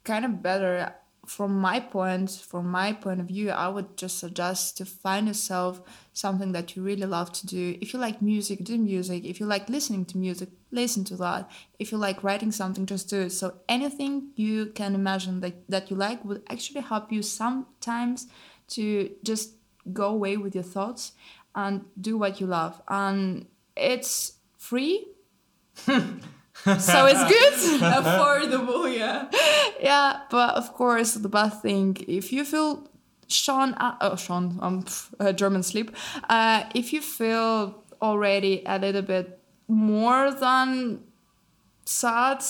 kind of better from my point from my point of view i would just suggest to find yourself something that you really love to do. If you like music do music. If you like listening to music listen to that. If you like writing something just do it. So anything you can imagine that, that you like would actually help you sometimes to just go away with your thoughts and do what you love. And it's free so it's good Affordable, yeah. yeah, but of course, the bad thing, if you feel Sean, uh, oh, Sean, um, uh, German sleep, uh, if you feel already a little bit more than sad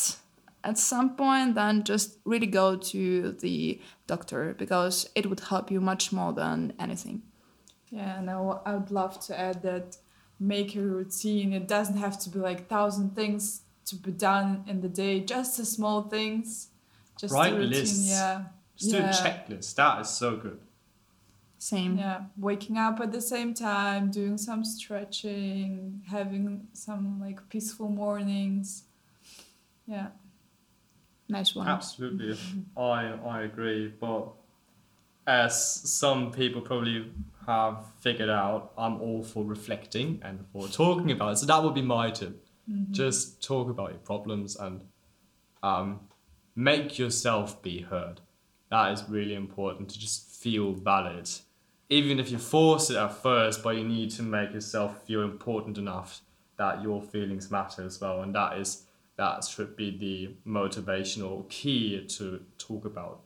at some point, then just really go to the doctor because it would help you much more than anything. Yeah, and I, w- I would love to add that make a routine. It doesn't have to be like thousand things to be done in the day. Just the small things. Just Write a routine. lists. Yeah. Just yeah. do a checklist. That is so good. Same. Yeah, waking up at the same time, doing some stretching, having some like peaceful mornings. Yeah. Nice one. Absolutely, I I agree. But as some people probably have figured out, I'm all for reflecting and for talking about it. So that would be my tip. Just talk about your problems and um, make yourself be heard. That is really important to just feel valid. Even if you force it at first, but you need to make yourself feel important enough that your feelings matter as well. And that is that should be the motivational key to talk about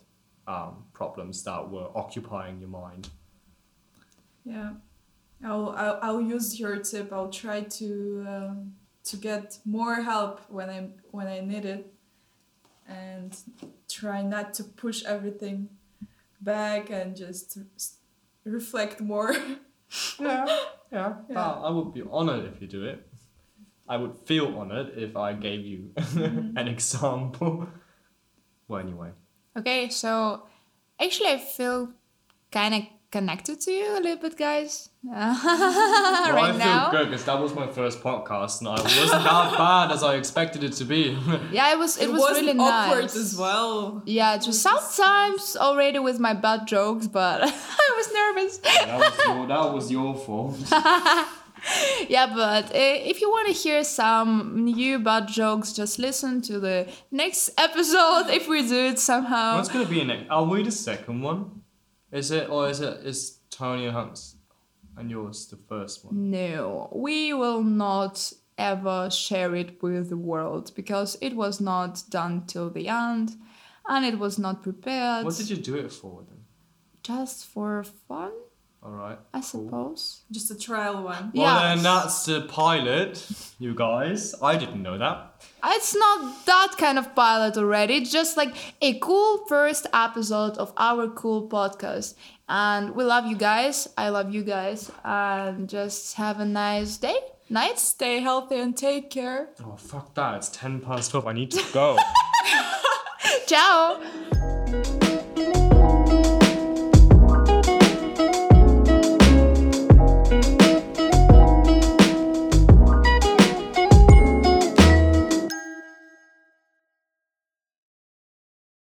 um, problems that were occupying your mind. Yeah, I'll, I'll I'll use your tip. I'll try to um, to get more help when I when I need it, and try not to push everything back and just reflect more. Yeah, yeah. Yeah. That- I would be honored if you do it. I would feel honored if I gave you mm-hmm. an example. Well, anyway. Okay, so actually, I feel kind of connected to you a little bit, guys. Well, right I feel now. good because that was my first podcast and I wasn't that bad as I expected it to be. Yeah, it was. It, was wasn't really awkward nice. as well. Yeah, just sometimes already with my bad jokes, but I was nervous. that, was your, that was your fault. yeah, but uh, if you want to hear some new bad jokes, just listen to the next episode if we do it somehow. What's going to be in it? Are we the second one? Is it, or is it, is Tony and Hunk's and yours the first one? No, we will not ever share it with the world because it was not done till the end and it was not prepared. What did you do it for then? Just for fun, Alright. I suppose. Just a trial one. Well, Yeah. then that's the pilot, you guys. I didn't know that. It's not that kind of pilot already. It's just like a cool first episode of our cool podcast. And we love you guys. I love you guys. And just have a nice day. Night. Stay healthy and take care. Oh, fuck that. It's 10 past 12. I need to go. Ciao.